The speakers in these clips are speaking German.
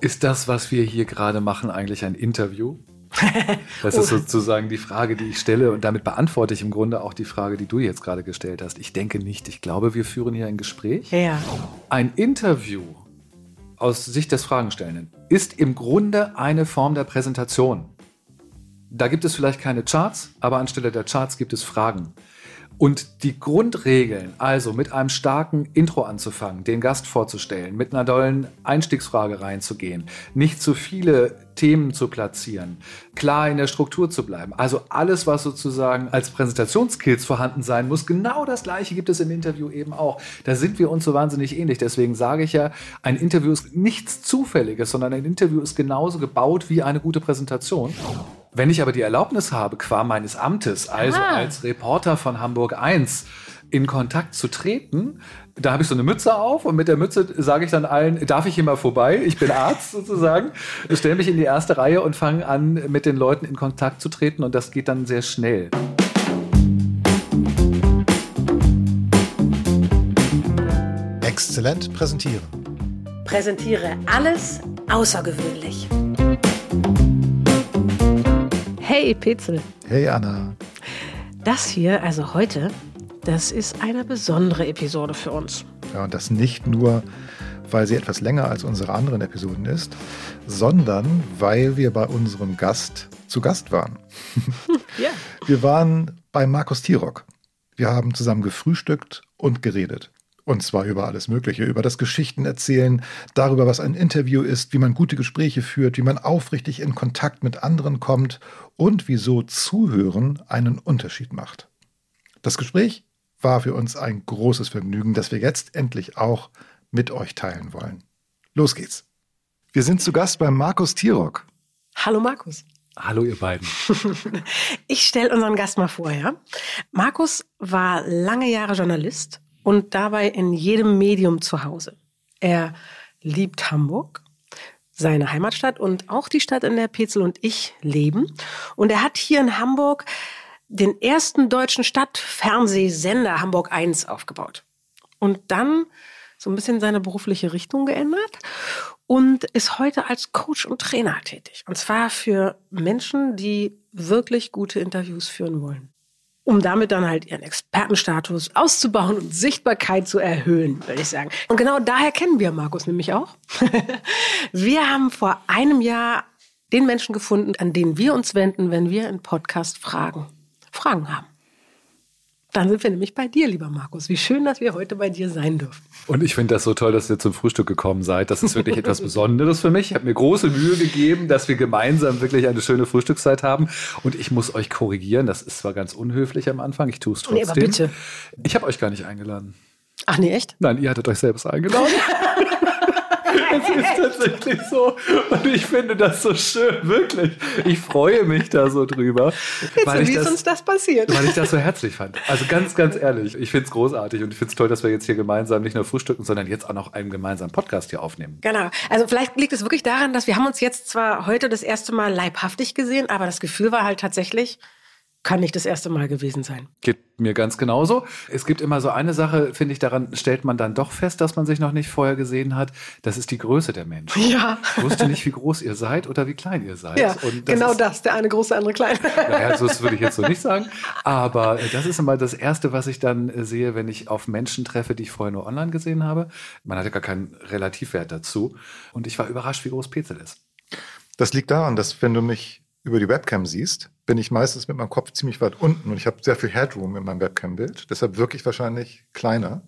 Ist das, was wir hier gerade machen, eigentlich ein Interview? Das ist sozusagen die Frage, die ich stelle und damit beantworte ich im Grunde auch die Frage, die du jetzt gerade gestellt hast. Ich denke nicht. Ich glaube, wir führen hier ein Gespräch. Ja. Ein Interview aus Sicht des Fragenstellenden ist im Grunde eine Form der Präsentation. Da gibt es vielleicht keine Charts, aber anstelle der Charts gibt es Fragen. Und die Grundregeln, also mit einem starken Intro anzufangen, den Gast vorzustellen, mit einer dollen Einstiegsfrage reinzugehen, nicht zu viele Themen zu platzieren, klar in der Struktur zu bleiben. Also alles, was sozusagen als Präsentationskills vorhanden sein muss, genau das gleiche gibt es im Interview eben auch. Da sind wir uns so wahnsinnig ähnlich. Deswegen sage ich ja, ein Interview ist nichts Zufälliges, sondern ein Interview ist genauso gebaut wie eine gute Präsentation. Wenn ich aber die Erlaubnis habe, qua meines Amtes, also Ah. als Reporter von Hamburg 1, in Kontakt zu treten, da habe ich so eine Mütze auf und mit der Mütze sage ich dann allen, darf ich hier mal vorbei? Ich bin Arzt sozusagen. Ich stelle mich in die erste Reihe und fange an, mit den Leuten in Kontakt zu treten und das geht dann sehr schnell. Exzellent präsentieren. Präsentiere alles außergewöhnlich. Hey, Petzel. Hey Anna. Das hier, also heute, das ist eine besondere Episode für uns. Ja, und das nicht nur, weil sie etwas länger als unsere anderen Episoden ist, sondern weil wir bei unserem Gast zu Gast waren. Ja. Wir waren bei Markus Tirock. Wir haben zusammen gefrühstückt und geredet. Und zwar über alles Mögliche, über das Geschichtenerzählen, darüber, was ein Interview ist, wie man gute Gespräche führt, wie man aufrichtig in Kontakt mit anderen kommt und wieso Zuhören einen Unterschied macht. Das Gespräch war für uns ein großes Vergnügen, das wir jetzt endlich auch mit euch teilen wollen. Los geht's. Wir sind zu Gast bei Markus Tirock. Hallo, Markus. Hallo ihr beiden. Ich stelle unseren Gast mal vor, ja. Markus war lange Jahre Journalist und dabei in jedem Medium zu Hause. Er liebt Hamburg, seine Heimatstadt und auch die Stadt, in der Petzel und ich leben. Und er hat hier in Hamburg den ersten deutschen Stadtfernsehsender Hamburg 1 aufgebaut. Und dann so ein bisschen seine berufliche Richtung geändert und ist heute als Coach und Trainer tätig. Und zwar für Menschen, die wirklich gute Interviews führen wollen. Um damit dann halt ihren Expertenstatus auszubauen und Sichtbarkeit zu erhöhen, würde ich sagen. Und genau daher kennen wir Markus nämlich auch. wir haben vor einem Jahr den Menschen gefunden, an den wir uns wenden, wenn wir in Podcast Fragen, Fragen haben. Dann sind wir nämlich bei dir, lieber Markus. Wie schön, dass wir heute bei dir sein dürfen. Und ich finde das so toll, dass ihr zum Frühstück gekommen seid. Das ist wirklich etwas Besonderes für mich. Ich habe mir große Mühe gegeben, dass wir gemeinsam wirklich eine schöne Frühstückszeit haben. Und ich muss euch korrigieren. Das ist zwar ganz unhöflich am Anfang. Ich tue es trotzdem. Nee, aber bitte. Ich habe euch gar nicht eingeladen. Ach nee, echt? Nein, ihr hattet euch selbst eingeladen. Es ist tatsächlich so. Und ich finde das so schön, wirklich. Ich freue mich da so drüber. Weil ich wie ist das, uns das passiert? weil ich das so herzlich fand. Also ganz, ganz ehrlich. Ich finde es großartig und ich finde es toll, dass wir jetzt hier gemeinsam nicht nur frühstücken, sondern jetzt auch noch einen gemeinsamen Podcast hier aufnehmen. Genau. Also vielleicht liegt es wirklich daran, dass wir haben uns jetzt zwar heute das erste Mal leibhaftig gesehen, aber das Gefühl war halt tatsächlich, kann nicht das erste Mal gewesen sein. Geht mir ganz genauso. Es gibt immer so eine Sache, finde ich, daran stellt man dann doch fest, dass man sich noch nicht vorher gesehen hat. Das ist die Größe der Menschen. Ja. Ich wusste nicht, wie groß ihr seid oder wie klein ihr seid. Ja, Und genau ist, das. Der eine große, der andere klein. Naja, so das würde ich jetzt so nicht sagen. Aber äh, das ist immer das Erste, was ich dann äh, sehe, wenn ich auf Menschen treffe, die ich vorher nur online gesehen habe. Man hatte gar keinen Relativwert dazu. Und ich war überrascht, wie groß Petzel ist. Das liegt daran, dass wenn du mich über die Webcam siehst, bin ich meistens mit meinem Kopf ziemlich weit unten und ich habe sehr viel Headroom in meinem Webcam-Bild. Deshalb wirklich wahrscheinlich kleiner.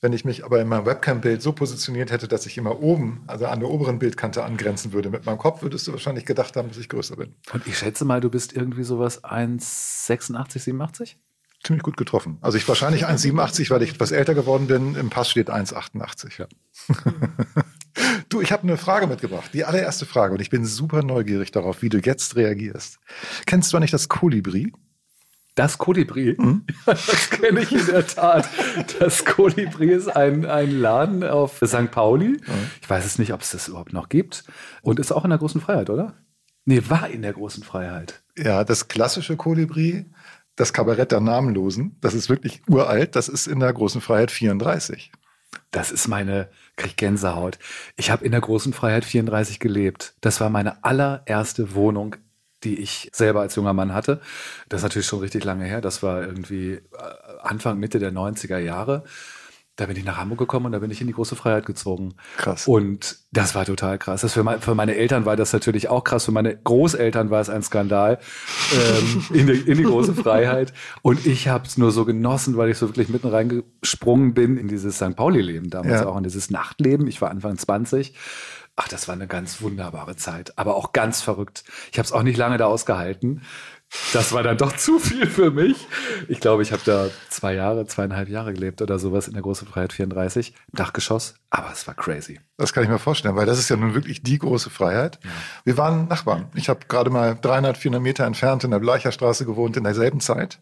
Wenn ich mich aber in meinem Webcam-Bild so positioniert hätte, dass ich immer oben, also an der oberen Bildkante angrenzen würde mit meinem Kopf, würdest du wahrscheinlich gedacht haben, dass ich größer bin. Und ich schätze mal, du bist irgendwie sowas 1,86, 87? Ziemlich gut getroffen. Also ich wahrscheinlich 1,87, weil ich etwas älter geworden bin. Im Pass steht 1,88. Ja. du, ich habe eine Frage mitgebracht. Die allererste Frage. Und ich bin super neugierig darauf, wie du jetzt reagierst. Kennst du nicht das Kolibri? Das Kolibri, das kenne ich in der Tat. Das Kolibri ist ein, ein Laden auf St. Pauli. Ich weiß es nicht, ob es das überhaupt noch gibt. Und ist auch in der großen Freiheit, oder? Nee, war in der großen Freiheit. Ja, das klassische Kolibri, das Kabarett der Namenlosen, das ist wirklich uralt. Das ist in der großen Freiheit 34. Das ist meine, krieg Gänsehaut. Ich habe in der großen Freiheit 34 gelebt. Das war meine allererste Wohnung, die ich selber als junger Mann hatte. Das ist natürlich schon richtig lange her. Das war irgendwie äh, Anfang, Mitte der 90er Jahre. Da bin ich nach Hamburg gekommen und da bin ich in die große Freiheit gezogen. Krass. Und das war total krass. Das für, mein, für meine Eltern war das natürlich auch krass. Für meine Großeltern war es ein Skandal ähm, in, die, in die große Freiheit. Und ich habe es nur so genossen, weil ich so wirklich mitten reingesprungen bin in dieses St. Pauli-Leben damals Ja. auch, in dieses Nachtleben. Ich war Anfang 20. Ach, das war eine ganz wunderbare Zeit, aber auch ganz verrückt. Ich habe es auch nicht lange da ausgehalten. Das war dann doch zu viel für mich. Ich glaube, ich habe da zwei Jahre, zweieinhalb Jahre gelebt oder sowas in der Große Freiheit 34, im Dachgeschoss. Aber es war crazy. Das kann ich mir vorstellen, weil das ist ja nun wirklich die große Freiheit. Wir waren Nachbarn. Ich habe gerade mal 300, 400 Meter entfernt in der Bleicherstraße gewohnt in derselben Zeit,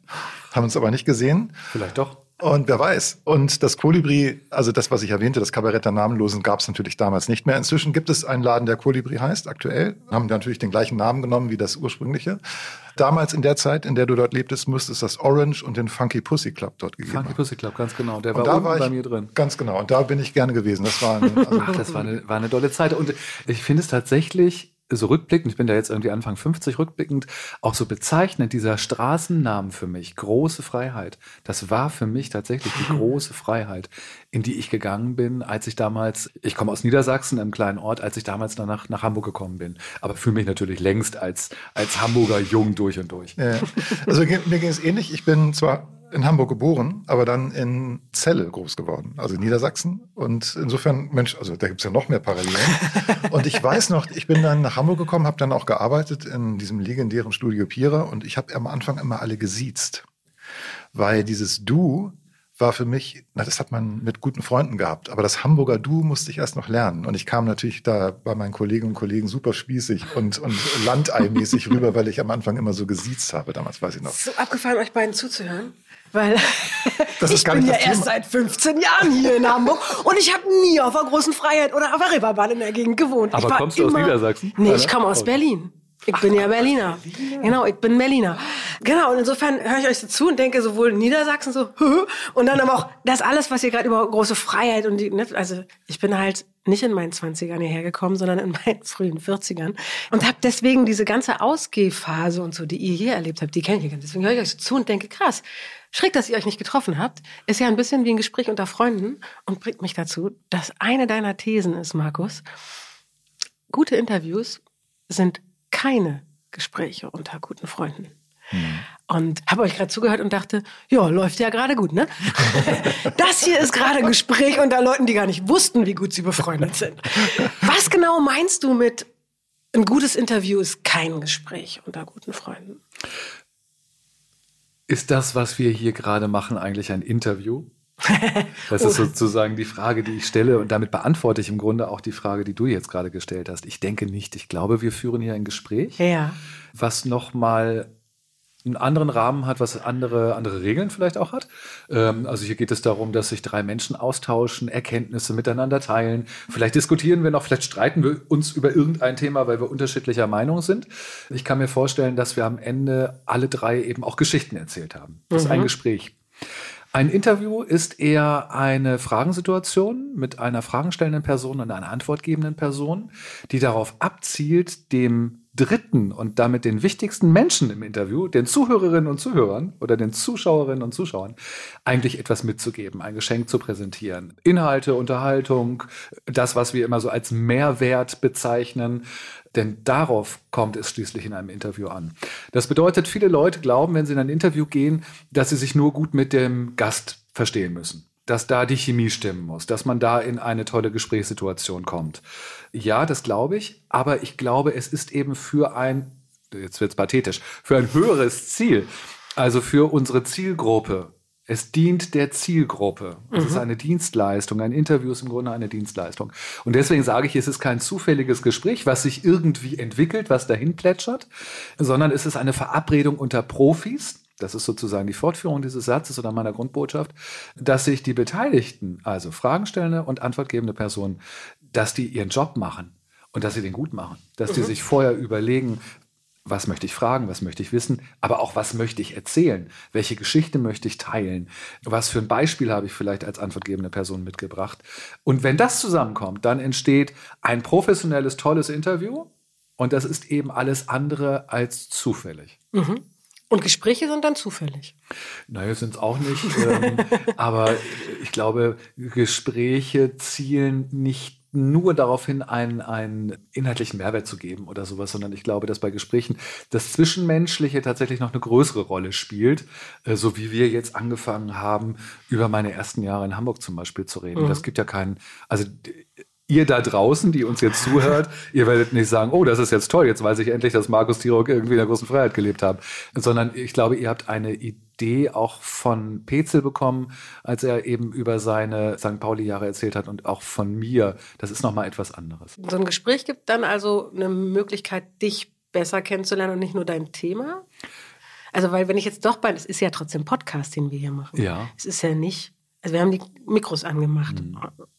haben uns aber nicht gesehen. Vielleicht doch. Und wer weiß. Und das Kolibri, also das, was ich erwähnte, das Kabarett der Namenlosen, gab es natürlich damals nicht mehr. Inzwischen gibt es einen Laden, der Kolibri heißt, aktuell. Haben natürlich den gleichen Namen genommen wie das ursprüngliche. Damals in der Zeit, in der du dort lebtest, müsste es das Orange und den Funky Pussy Club dort gegeben Funky haben. Pussy Club, ganz genau. Der Und war da war bei ich mir drin. ganz genau. Und da bin ich gerne gewesen. Das war, eine, also, Ach, das war eine, war eine tolle Zeit. Und ich finde es tatsächlich so rückblickend, ich bin da jetzt irgendwie Anfang 50 rückblickend, auch so bezeichnend, dieser Straßennamen für mich, große Freiheit. Das war für mich tatsächlich die große Freiheit, in die ich gegangen bin, als ich damals, ich komme aus Niedersachsen, einem kleinen Ort, als ich damals dann nach, nach Hamburg gekommen bin. Aber fühle mich natürlich längst als, als Hamburger Jung durch und durch. Ja. Also mir ging es ähnlich. Ich bin zwar in Hamburg geboren, aber dann in Celle groß geworden, also in Niedersachsen. Und insofern, Mensch, also da gibt es ja noch mehr Parallelen. Und ich weiß noch, ich bin dann nach Hamburg gekommen, habe dann auch gearbeitet in diesem legendären Studio Pira und ich habe am Anfang immer alle gesiezt. Weil dieses Du war für mich, na, das hat man mit guten Freunden gehabt, aber das Hamburger Du musste ich erst noch lernen. Und ich kam natürlich da bei meinen Kolleginnen und Kollegen super spießig und, und landeimäßig rüber, weil ich am Anfang immer so gesiezt habe, damals weiß ich noch. So abgefallen, euch beiden zuzuhören. Weil ich bin ja erst seit 15 Jahren hier in Hamburg und ich habe nie auf der großen Freiheit oder auf der Reeperbahn in der Gegend gewohnt. Aber kommst du aus Niedersachsen? Nee, ich komme aus Oh. Berlin. Ich bin ja Berliner. Genau, ich bin Berliner. Genau, und insofern höre ich euch so zu und denke sowohl Niedersachsen so, und dann aber auch das alles, was ihr gerade über große Freiheit und die, ne, also ich bin halt nicht in meinen 20ern hierher gekommen, sondern in meinen frühen 40ern und habe deswegen diese ganze Ausgehphase und so, die ihr hier erlebt habt, die kenne ich. nicht. Deswegen höre ich euch so zu und denke, krass, schräg, dass ihr euch nicht getroffen habt, ist ja ein bisschen wie ein Gespräch unter Freunden und bringt mich dazu, dass eine deiner Thesen ist, Markus, gute Interviews sind keine Gespräche unter guten Freunden. Und habe euch gerade zugehört und dachte, ja, läuft ja gerade gut, ne? Das hier ist gerade ein Gespräch unter Leuten, die gar nicht wussten, wie gut sie befreundet sind. Was genau meinst du mit ein gutes Interview ist kein Gespräch unter guten Freunden? Ist das, was wir hier gerade machen, eigentlich ein Interview? Das ist sozusagen die Frage, die ich stelle und damit beantworte ich im Grunde auch die Frage, die du jetzt gerade gestellt hast. Ich denke nicht. Ich glaube, wir führen hier ein Gespräch, Ja. was nochmal einen anderen Rahmen hat, was andere, andere Regeln vielleicht auch hat. Ähm, also hier geht es darum, dass sich drei Menschen austauschen, Erkenntnisse miteinander teilen. Vielleicht diskutieren wir noch, vielleicht streiten wir uns über irgendein Thema, weil wir unterschiedlicher Meinung sind. Ich kann mir vorstellen, dass wir am Ende alle drei eben auch Geschichten erzählt haben. Das ist ein Gespräch. Ein Interview ist eher eine Fragensituation mit einer fragenstellenden Person und einer antwortgebenden Person, die darauf abzielt, dem dritten und damit den wichtigsten Menschen im Interview, den Zuhörerinnen und Zuhörern oder den Zuschauerinnen und Zuschauern, eigentlich etwas mitzugeben, ein Geschenk zu präsentieren. Inhalte, Unterhaltung, das, was wir immer so als Mehrwert bezeichnen, denn darauf kommt es schließlich in einem Interview an. Das bedeutet, viele Leute glauben, wenn sie in ein Interview gehen, dass sie sich nur gut mit dem Gast verstehen müssen. Dass da die Chemie stimmen muss, dass man da in eine tolle Gesprächssituation kommt. Ja, das glaube ich, aber ich glaube, es ist eben für ein, jetzt wird es pathetisch, für ein höheres Ziel, also für unsere Zielgruppe. Es dient der Zielgruppe. Es ist eine Dienstleistung. Ein Interview ist im Grunde eine Dienstleistung. Und deswegen sage ich, es ist kein zufälliges Gespräch, was sich irgendwie entwickelt, was dahin plätschert, sondern es ist eine Verabredung unter Profis. Das ist sozusagen die Fortführung dieses Satzes oder meiner Grundbotschaft, dass sich die Beteiligten, also fragenstellende und antwortgebende Personen, dass die ihren Job machen und dass sie den gut machen. Dass die sich vorher überlegen, was möchte ich fragen, was möchte ich wissen, aber auch was möchte ich erzählen, welche Geschichte möchte ich teilen, was für ein Beispiel habe ich vielleicht als antwortgebende Person mitgebracht. Und wenn das zusammenkommt, dann entsteht ein professionelles, tolles Interview und das ist eben alles andere als zufällig. Mhm. Und Gespräche sind dann zufällig. Naja, sind es auch nicht. ähm, aber ich glaube, Gespräche zielen nicht nur darauf hin, einen, einen inhaltlichen Mehrwert zu geben oder sowas, sondern ich glaube, dass bei Gesprächen das Zwischenmenschliche tatsächlich noch eine größere Rolle spielt, äh, so wie wir jetzt angefangen haben, über meine ersten Jahre in Hamburg zum Beispiel zu reden. Mhm. Das gibt ja keinen, also ihr da draußen, die uns jetzt zuhört, ihr werdet nicht sagen, oh, das ist jetzt toll, jetzt weiß ich endlich, dass Markus Tirok irgendwie in der großen Freiheit gelebt hat, sondern ich glaube, ihr habt eine Idee auch von Petzel bekommen, als er eben über seine St. Pauli-Jahre erzählt hat und auch von mir. Das ist nochmal etwas anderes. So ein Gespräch gibt dann also eine Möglichkeit, dich besser kennenzulernen und nicht nur dein Thema? Also, weil wenn ich jetzt doch bei, es ist ja trotzdem Podcast, den wir hier machen. Ja. Es ist ja nicht, also wir haben die Mikros angemacht. Mhm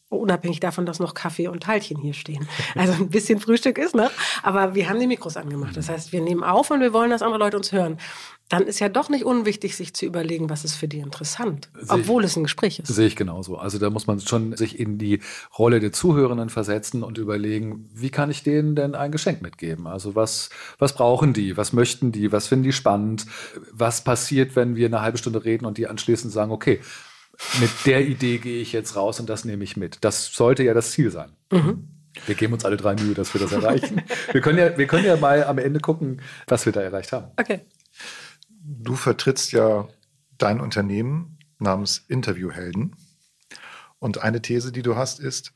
unabhängig davon, dass noch Kaffee und Teilchen hier stehen. Also ein bisschen Frühstück ist noch, aber wir haben die Mikros angemacht. Das heißt, wir nehmen auf und wir wollen, dass andere Leute uns hören. Dann ist ja doch nicht unwichtig, sich zu überlegen, was ist für die interessant, sehe obwohl ich, es ein Gespräch ist. Sehe ich genauso. Also da muss man schon sich in die Rolle der Zuhörenden versetzen und überlegen, wie kann ich denen denn ein Geschenk mitgeben? Also was, was brauchen die? Was möchten die? Was finden die spannend? Was passiert, wenn wir eine halbe Stunde reden und die anschließend sagen, okay, mit der Idee gehe ich jetzt raus und das nehme ich mit. Das sollte ja das Ziel sein. Mhm. Wir geben uns alle drei Mühe, dass wir das erreichen. wir, können ja, wir können ja mal am Ende gucken, was wir da erreicht haben. Okay. Du vertrittst ja dein Unternehmen namens Interviewhelden. Und eine These, die du hast, ist,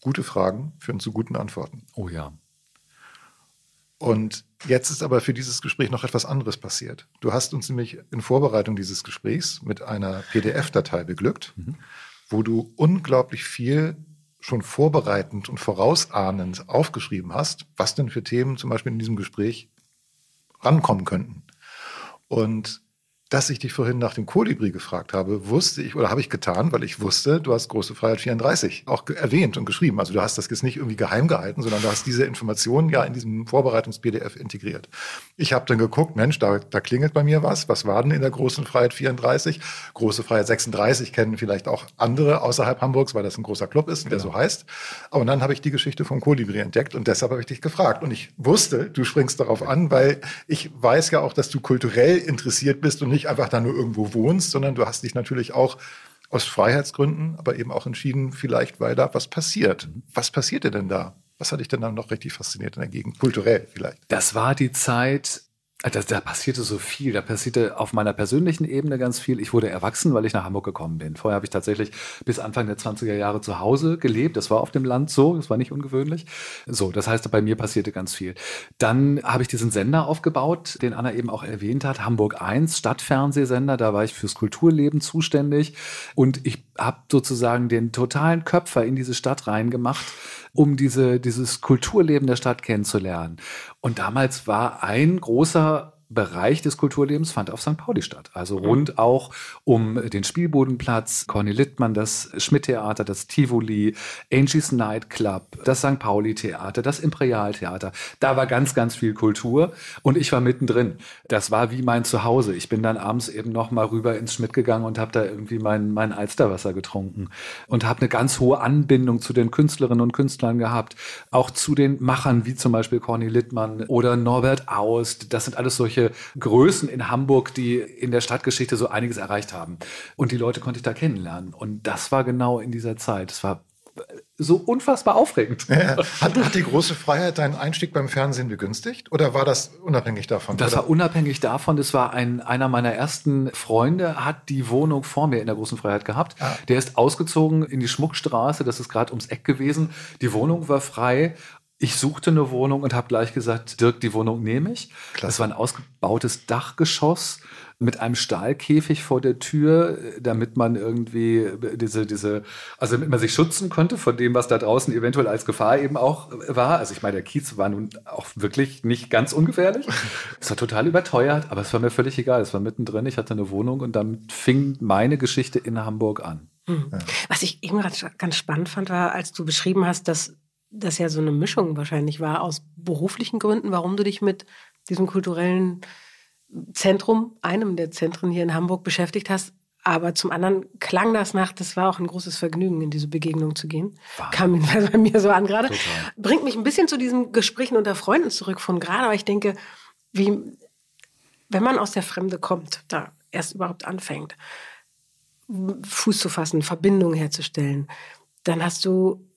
gute Fragen führen zu guten Antworten. Oh ja. Und jetzt ist aber für dieses Gespräch noch etwas anderes passiert. Du hast uns nämlich in Vorbereitung dieses Gesprächs mit einer PDF-Datei beglückt, mhm. wo du unglaublich viel schon vorbereitend und vorausahnend aufgeschrieben hast, was denn für Themen zum Beispiel in diesem Gespräch rankommen könnten. Und dass ich dich vorhin nach dem Kolibri gefragt habe, wusste ich oder habe ich getan, weil ich wusste, du hast Große Freiheit 34 auch erwähnt und geschrieben. Also du hast das jetzt nicht irgendwie geheim gehalten, sondern du hast diese Informationen ja in diesem Vorbereitungs-PDF integriert. Ich habe dann geguckt, Mensch, da, da klingelt bei mir was. Was war denn in der Großen Freiheit 34? Große Freiheit 36 kennen vielleicht auch andere außerhalb Hamburgs, weil das ein großer Club ist, der genau. so heißt. Aber dann habe ich die Geschichte vom Kolibri entdeckt und deshalb habe ich dich gefragt. Und ich wusste, du springst darauf an, weil ich weiß ja auch, dass du kulturell interessiert bist und nicht nicht einfach da nur irgendwo wohnst, sondern du hast dich natürlich auch aus Freiheitsgründen, aber eben auch entschieden, vielleicht, weil da was passiert. Was passierte denn da? Was hat dich denn dann noch richtig fasziniert in der Gegend? Kulturell vielleicht? Das war die Zeit, da, da, passierte so viel. Da passierte auf meiner persönlichen Ebene ganz viel. Ich wurde erwachsen, weil ich nach Hamburg gekommen bin. Vorher habe ich tatsächlich bis Anfang der 20er Jahre zu Hause gelebt. Das war auf dem Land so. Das war nicht ungewöhnlich. So, das heißt, bei mir passierte ganz viel. Dann habe ich diesen Sender aufgebaut, den Anna eben auch erwähnt hat. Hamburg 1, Stadtfernsehsender. Da war ich fürs Kulturleben zuständig. Und ich habe sozusagen den totalen Köpfer in diese Stadt reingemacht um diese, dieses Kulturleben der Stadt kennenzulernen. Und damals war ein großer Bereich des Kulturlebens fand auf St. Pauli statt. Also mhm. rund auch um den Spielbodenplatz, Corny Littmann, das Schmidt-Theater, das Tivoli, Angie's Nightclub, das St. Pauli-Theater, das Imperialtheater. Da war ganz, ganz viel Kultur und ich war mittendrin. Das war wie mein Zuhause. Ich bin dann abends eben noch mal rüber ins Schmidt gegangen und habe da irgendwie mein, mein Alsterwasser getrunken und habe eine ganz hohe Anbindung zu den Künstlerinnen und Künstlern gehabt. Auch zu den Machern, wie zum Beispiel Corny Littmann oder Norbert Aust. Das sind alles solche solche Größen in Hamburg, die in der Stadtgeschichte so einiges erreicht haben. Und die Leute konnte ich da kennenlernen. Und das war genau in dieser Zeit. Es war so unfassbar aufregend. Ja, hat, hat, die große Freiheit deinen Einstieg beim Fernsehen begünstigt oder war das unabhängig davon? Das oder? war unabhängig davon. Das war ein, einer meiner ersten Freunde, hat die Wohnung vor mir in der großen Freiheit gehabt. Ah. Der ist ausgezogen in die Schmuckstraße, das ist gerade ums Eck gewesen. Die Wohnung war frei ich suchte eine Wohnung und habe gleich gesagt, Dirk, die Wohnung nehme ich. Klasse. Das war ein ausgebautes Dachgeschoss mit einem Stahlkäfig vor der Tür, damit man irgendwie diese, diese, also damit man sich schützen konnte von dem, was da draußen eventuell als Gefahr eben auch war. Also ich meine, der Kiez war nun auch wirklich nicht ganz ungefährlich. Es war total überteuert, aber es war mir völlig egal. Es war mittendrin, ich hatte eine Wohnung und damit fing meine Geschichte in Hamburg an. Mhm. Was ich eben gerade ganz spannend fand, war, als du beschrieben hast, dass das ja so eine Mischung wahrscheinlich war aus beruflichen Gründen, warum du dich mit diesem kulturellen Zentrum, einem der Zentren hier in Hamburg beschäftigt hast. Aber zum anderen klang das nach, das war auch ein großes Vergnügen, in diese Begegnung zu gehen. Wow. Kam bei mir so an gerade. Bringt mich ein bisschen zu diesen Gesprächen unter Freunden zurück von gerade, aber ich denke, wie, wenn man aus der Fremde kommt, da erst überhaupt anfängt, Fuß zu fassen, Verbindungen herzustellen, dann hast du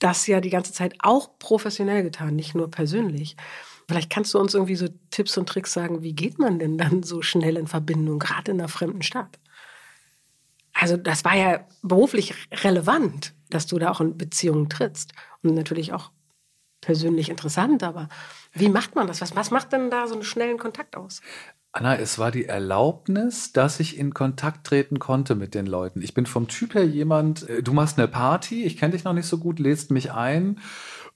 das ja die ganze Zeit auch professionell getan, nicht nur persönlich. Vielleicht kannst du uns irgendwie so Tipps und Tricks sagen, wie geht man denn dann so schnell in Verbindung, gerade in einer fremden Stadt? Also das war ja beruflich relevant, dass du da auch in Beziehungen trittst und natürlich auch persönlich interessant, aber wie macht man das? Was, was macht denn da so einen schnellen Kontakt aus? Anna, es war die Erlaubnis, dass ich in Kontakt treten konnte mit den Leuten. Ich bin vom Typ her jemand, äh, du machst eine Party, ich kenne dich noch nicht so gut, lädst mich ein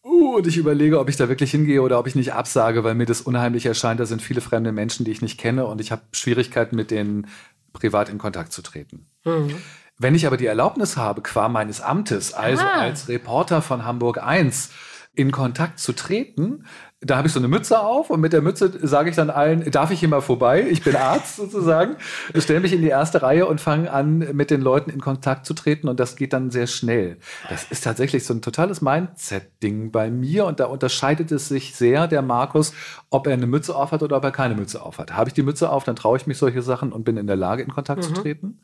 Uh, und ich überlege, ob ich da wirklich hingehe oder ob ich nicht absage, weil mir das unheimlich erscheint. Da sind viele fremde Menschen, die ich nicht kenne und ich habe Schwierigkeiten, mit denen privat in Kontakt zu treten. Mhm. Wenn ich aber die Erlaubnis habe, qua meines Amtes, also ah. als Reporter von Hamburg 1, in Kontakt zu treten, da habe ich so eine Mütze auf und mit der Mütze sage ich dann allen, darf ich hier mal vorbei? Ich bin Arzt sozusagen. Ich stelle mich in die erste Reihe und fange an, mit den Leuten in Kontakt zu treten und das geht dann sehr schnell. Das ist tatsächlich so ein totales Mindset-Ding bei mir und da unterscheidet es sich sehr, der Markus, ob er eine Mütze auf hat oder ob er keine Mütze auf hat. Habe ich die Mütze auf, dann traue ich mich solche Sachen und bin in der Lage, in Kontakt mhm. zu treten.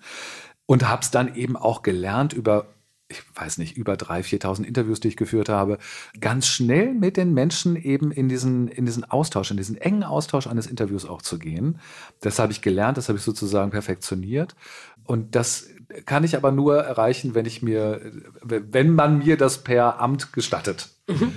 Und habe es dann eben auch gelernt über ich weiß nicht, über 3.000, 4.000 Interviews, die ich geführt habe, ganz schnell mit den Menschen eben in diesen, in diesen Austausch, in diesen engen Austausch eines Interviews auch zu gehen. Das habe ich gelernt, das habe ich sozusagen perfektioniert. Und das kann ich aber nur erreichen, wenn ich mir, wenn man mir das per Amt gestattet. Mhm.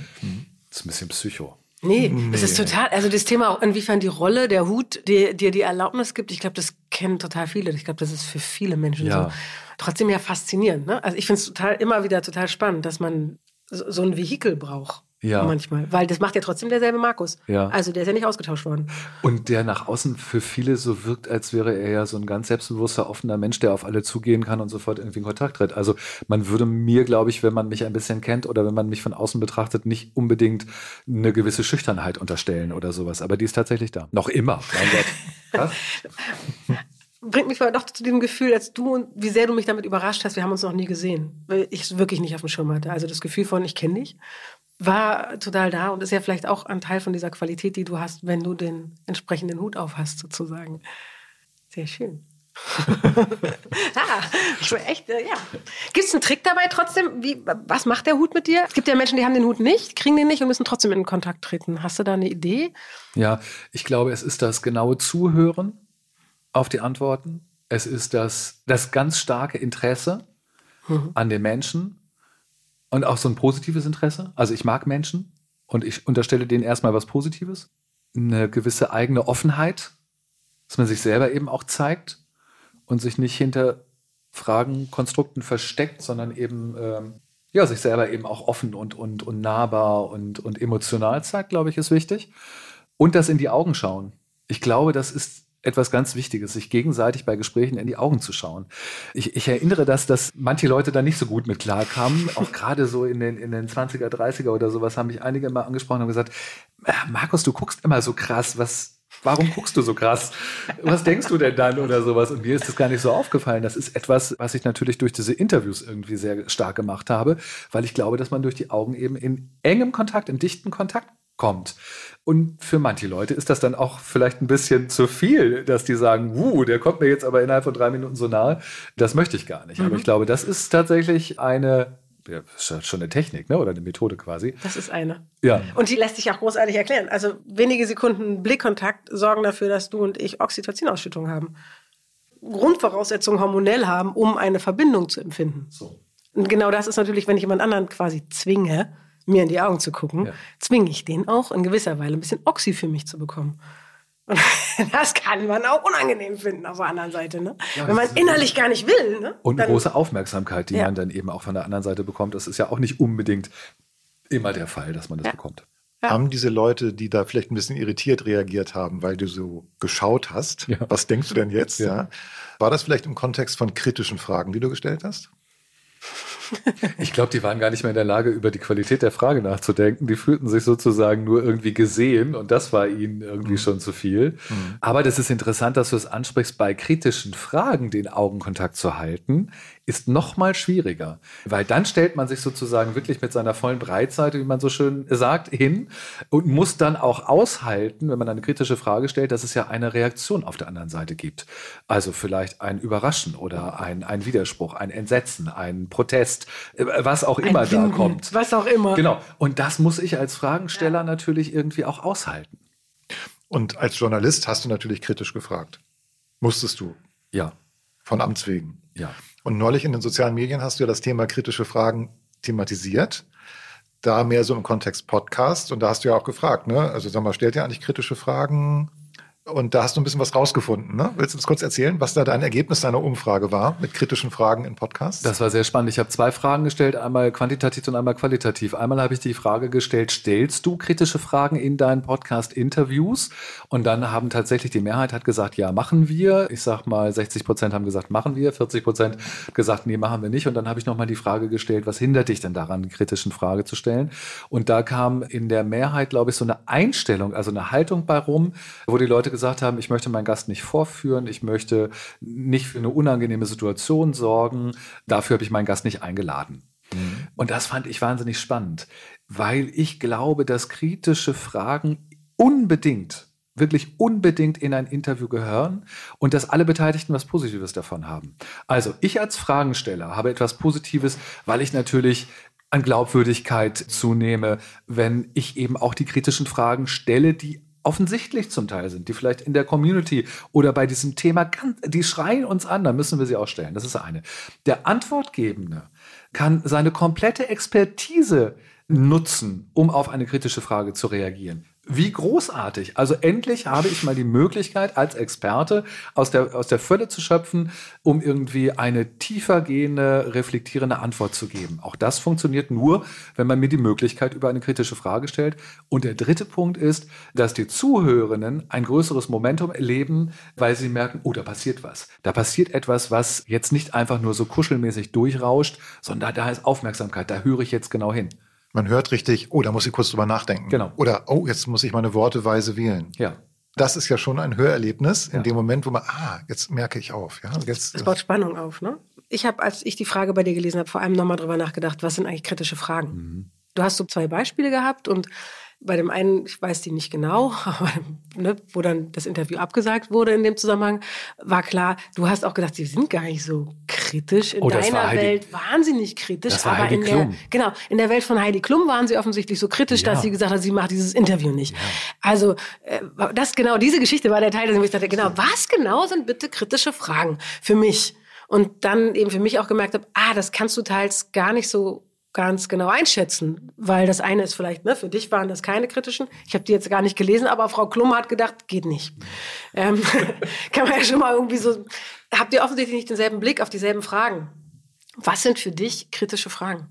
Das ist ein bisschen Psycho. Nee, nee, das ist total, also das Thema auch, inwiefern die Rolle, der Hut dir die, die Erlaubnis gibt, ich glaube, das kennen total viele. Ich glaube, das ist für viele Menschen ja. so trotzdem ja faszinierend. Ne? Also ich finde es total immer wieder total spannend, dass man so, so ein Vehikel braucht. Ja. Manchmal. Weil das macht ja trotzdem derselbe Markus. Ja. Also der ist ja nicht ausgetauscht worden. Und der nach außen für viele so wirkt, als wäre er ja so ein ganz selbstbewusster, offener Mensch, der auf alle zugehen kann und sofort irgendwie in Kontakt tritt. Also man würde mir, glaube ich, wenn man mich ein bisschen kennt oder wenn man mich von außen betrachtet, nicht unbedingt eine gewisse Schüchternheit unterstellen oder sowas. Aber die ist tatsächlich da. Noch immer. Mein Gott. Krass. bringt mich doch zu diesem Gefühl, als du und wie sehr du mich damit überrascht hast, wir haben uns noch nie gesehen, weil ich es wirklich nicht auf dem Schirm hatte. Also das Gefühl von, ich kenne dich, war total da und ist ja vielleicht auch ein Teil von dieser Qualität, die du hast, wenn du den entsprechenden Hut auf hast, sozusagen. Sehr schön. ah, echt, äh, ja. Gibt es einen Trick dabei trotzdem? Wie, was macht der Hut mit dir? Es gibt ja Menschen, die haben den Hut nicht, kriegen den nicht und müssen trotzdem in Kontakt treten. Hast du da eine Idee? Ja, ich glaube, es ist das genaue Zuhören auf die Antworten. Es ist das, das ganz starke Interesse mhm. an den Menschen und auch so ein positives Interesse. Also ich mag Menschen und ich unterstelle denen erstmal was Positives. Eine gewisse eigene Offenheit, dass man sich selber eben auch zeigt und sich nicht hinter Fragen, Konstrukten versteckt, sondern eben ähm, ja, sich selber eben auch offen und, und, und nahbar und, und emotional zeigt, glaube ich, ist wichtig. Und das in die Augen schauen. Ich glaube, das ist etwas ganz Wichtiges, sich gegenseitig bei Gesprächen in die Augen zu schauen. Ich, ich erinnere das, dass manche Leute da nicht so gut mit klarkamen, auch gerade so in den, in den 20er, 30er oder sowas haben mich einige immer angesprochen und gesagt, äh, Markus, du guckst immer so krass, was, Warum guckst du so krass? Was denkst du denn dann oder sowas? Und mir ist das gar nicht so aufgefallen. Das ist etwas, was ich natürlich durch diese Interviews irgendwie sehr stark gemacht habe, weil ich glaube, dass man durch die Augen eben in engem Kontakt, in dichten Kontakt kommt. Und für manche Leute ist das dann auch vielleicht ein bisschen zu viel, dass die sagen, wuh, der kommt mir jetzt aber innerhalb von drei Minuten so nahe. Das möchte ich gar nicht. Mhm. Aber ich glaube, das ist tatsächlich eine ja, schon eine Technik, ne? Oder eine Methode quasi. Das ist eine. Ja. Und die lässt sich auch großartig erklären. Also wenige Sekunden Blickkontakt sorgen dafür, dass du und ich Oxytocin-Ausschüttung haben. Grundvoraussetzungen hormonell haben, um eine Verbindung zu empfinden. So. Und genau das ist natürlich, wenn ich jemand anderen quasi zwinge, mir in die Augen zu gucken, ja. zwinge ich den auch in gewisser Weise ein bisschen Oxy für mich zu bekommen. Und das kann man auch unangenehm finden auf der anderen Seite, ne? Ja, Wenn man innerlich gar nicht will. Ne? Und eine große Aufmerksamkeit, die ja. man dann eben auch von der anderen Seite bekommt. Das ist ja auch nicht unbedingt immer der Fall, dass man das bekommt. Haben diese Leute, die da vielleicht ein bisschen irritiert reagiert haben, weil du so geschaut hast, was denkst du denn jetzt? Ja. War das vielleicht im Kontext von kritischen Fragen, die du gestellt hast? Ich glaube, die waren gar nicht mehr in der Lage, über die Qualität der Frage nachzudenken. Die fühlten sich sozusagen nur irgendwie gesehen und das war ihnen irgendwie mhm. schon zu viel. Mhm. Aber das ist interessant, dass du es ansprichst, bei kritischen Fragen den Augenkontakt zu halten, ist noch mal schwieriger, weil dann stellt man sich sozusagen wirklich mit seiner vollen Breitseite, wie man so schön sagt, hin und muss dann auch aushalten, wenn man eine kritische Frage stellt, dass es ja eine Reaktion auf der anderen Seite gibt. Also vielleicht ein Überraschen oder ein, ein Widerspruch, ein Entsetzen, ein Protest, äh, was auch immer Winden, da kommt. Was auch immer. Genau. Und das muss ich als Fragensteller ja. natürlich irgendwie auch aushalten. Und als Journalist hast du natürlich kritisch gefragt. Musstest du? Ja. Von Amts wegen. Ja. Und neulich in den sozialen Medien hast du ja das Thema kritische Fragen thematisiert. Da mehr so im Kontext Podcast. Und da hast du ja auch gefragt, ne? Also sag mal, stellt ihr eigentlich kritische Fragen? Und da hast du ein bisschen was rausgefunden. Ne? Willst du uns kurz erzählen, was da dein Ergebnis deiner Umfrage war mit kritischen Fragen in Podcasts? Das war sehr spannend. Ich habe zwei Fragen gestellt, einmal quantitativ und einmal qualitativ. Einmal habe ich die Frage gestellt, stellst du kritische Fragen in deinen Podcast-Interviews? Und dann haben tatsächlich die Mehrheit hat gesagt, ja, machen wir. Ich sag mal, 60 Prozent haben gesagt, machen wir. 40 Prozent gesagt, nee, machen wir nicht. Und dann habe ich nochmal die Frage gestellt, was hindert dich denn daran, eine kritischen Frage zu stellen? Und da kam in der Mehrheit, glaube ich, so eine Einstellung, also eine Haltung bei rum, wo die Leute gesagt haben, ich möchte meinen Gast nicht vorführen, ich möchte nicht für eine unangenehme Situation sorgen, dafür habe ich meinen Gast nicht eingeladen. Mhm. Und das fand ich wahnsinnig spannend, weil ich glaube, dass kritische Fragen unbedingt wirklich unbedingt in ein Interview gehören und dass alle Beteiligten was Positives davon haben. Also ich als Fragensteller habe etwas Positives, weil ich natürlich an Glaubwürdigkeit zunehme, wenn ich eben auch die kritischen Fragen stelle, die offensichtlich zum Teil sind, die vielleicht in der Community oder bei diesem Thema ganz, die schreien uns an, dann müssen wir sie auch stellen. Das ist eine. Der Antwortgebende kann seine komplette Expertise nutzen, um auf eine kritische Frage zu reagieren. Wie großartig. Also endlich habe ich mal die Möglichkeit, als Experte aus der, aus der Fülle zu schöpfen, um irgendwie eine tiefer gehende, reflektierende Antwort zu geben. Auch das funktioniert nur, wenn man mir die Möglichkeit über eine kritische Frage stellt. Und der dritte Punkt ist, dass die Zuhörenden ein größeres Momentum erleben, weil sie merken, oh, da passiert was. Da passiert etwas, was jetzt nicht einfach nur so kuschelmäßig durchrauscht, sondern da ist Aufmerksamkeit. Da höre ich jetzt genau hin. Man hört richtig, oh, da muss ich kurz drüber nachdenken. Genau. Oder, oh, jetzt muss ich meine Worte weise wählen. Ja. Das ist ja schon ein Hörerlebnis in dem Moment, wo man, ah, jetzt merke ich auf. Ja, jetzt, das baut Spannung auf, ne? Ich habe, als ich die Frage bei dir gelesen habe, vor allem nochmal drüber nachgedacht, was sind eigentlich kritische Fragen? Mhm. Du hast so zwei Beispiele gehabt und bei dem einen, ich weiß die nicht genau, aber, ne, wo dann das Interview abgesagt wurde in dem Zusammenhang, war klar, du hast auch gedacht, sie sind gar nicht so kritisch. In oh, deiner Welt wahnsinnig kritisch. Das war aber Heidi in Klum. der, genau, in der Welt von Heidi Klum waren sie offensichtlich so kritisch, ja. dass sie gesagt hat, sie macht dieses Interview nicht. Ja. Also, äh, das genau, diese Geschichte war der Teil, wo ich dachte, genau, was genau sind bitte kritische Fragen für mich? Und dann eben für mich auch gemerkt habe, ah, das kannst du teils gar nicht so ganz genau einschätzen, weil das eine ist vielleicht, ne, für dich waren das keine kritischen. Ich habe die jetzt gar nicht gelesen, aber Frau Klum hat gedacht, geht nicht. Ähm, kann man ja schon mal irgendwie so. Habt ihr offensichtlich nicht denselben Blick auf dieselben Fragen? Was sind für dich kritische Fragen?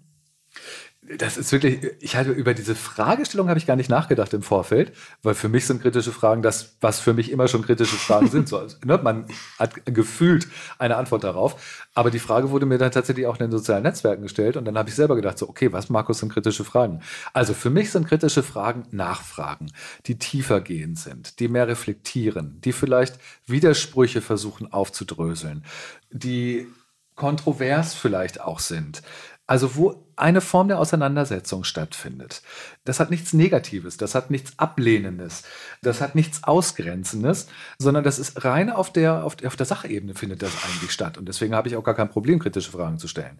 Das ist wirklich, ich hatte über diese Fragestellung habe ich gar nicht nachgedacht im Vorfeld, weil für mich sind kritische Fragen das, was für mich immer schon kritische Fragen sind. So, ne, man hat gefühlt eine Antwort darauf. Aber die Frage wurde mir dann tatsächlich auch in den sozialen Netzwerken gestellt und dann habe ich selber gedacht, so, okay, was, Markus, sind kritische Fragen? Also für mich sind kritische Fragen Nachfragen, die tiefer gehend sind, die mehr reflektieren, die vielleicht Widersprüche versuchen aufzudröseln, die kontrovers vielleicht auch sind. Also wo eine Form der Auseinandersetzung stattfindet. Das hat nichts Negatives, das hat nichts Ablehnendes, das hat nichts Ausgrenzendes, sondern das ist rein auf der, auf, auf der Sachebene findet das eigentlich statt. Und deswegen habe ich auch gar kein Problem, kritische Fragen zu stellen.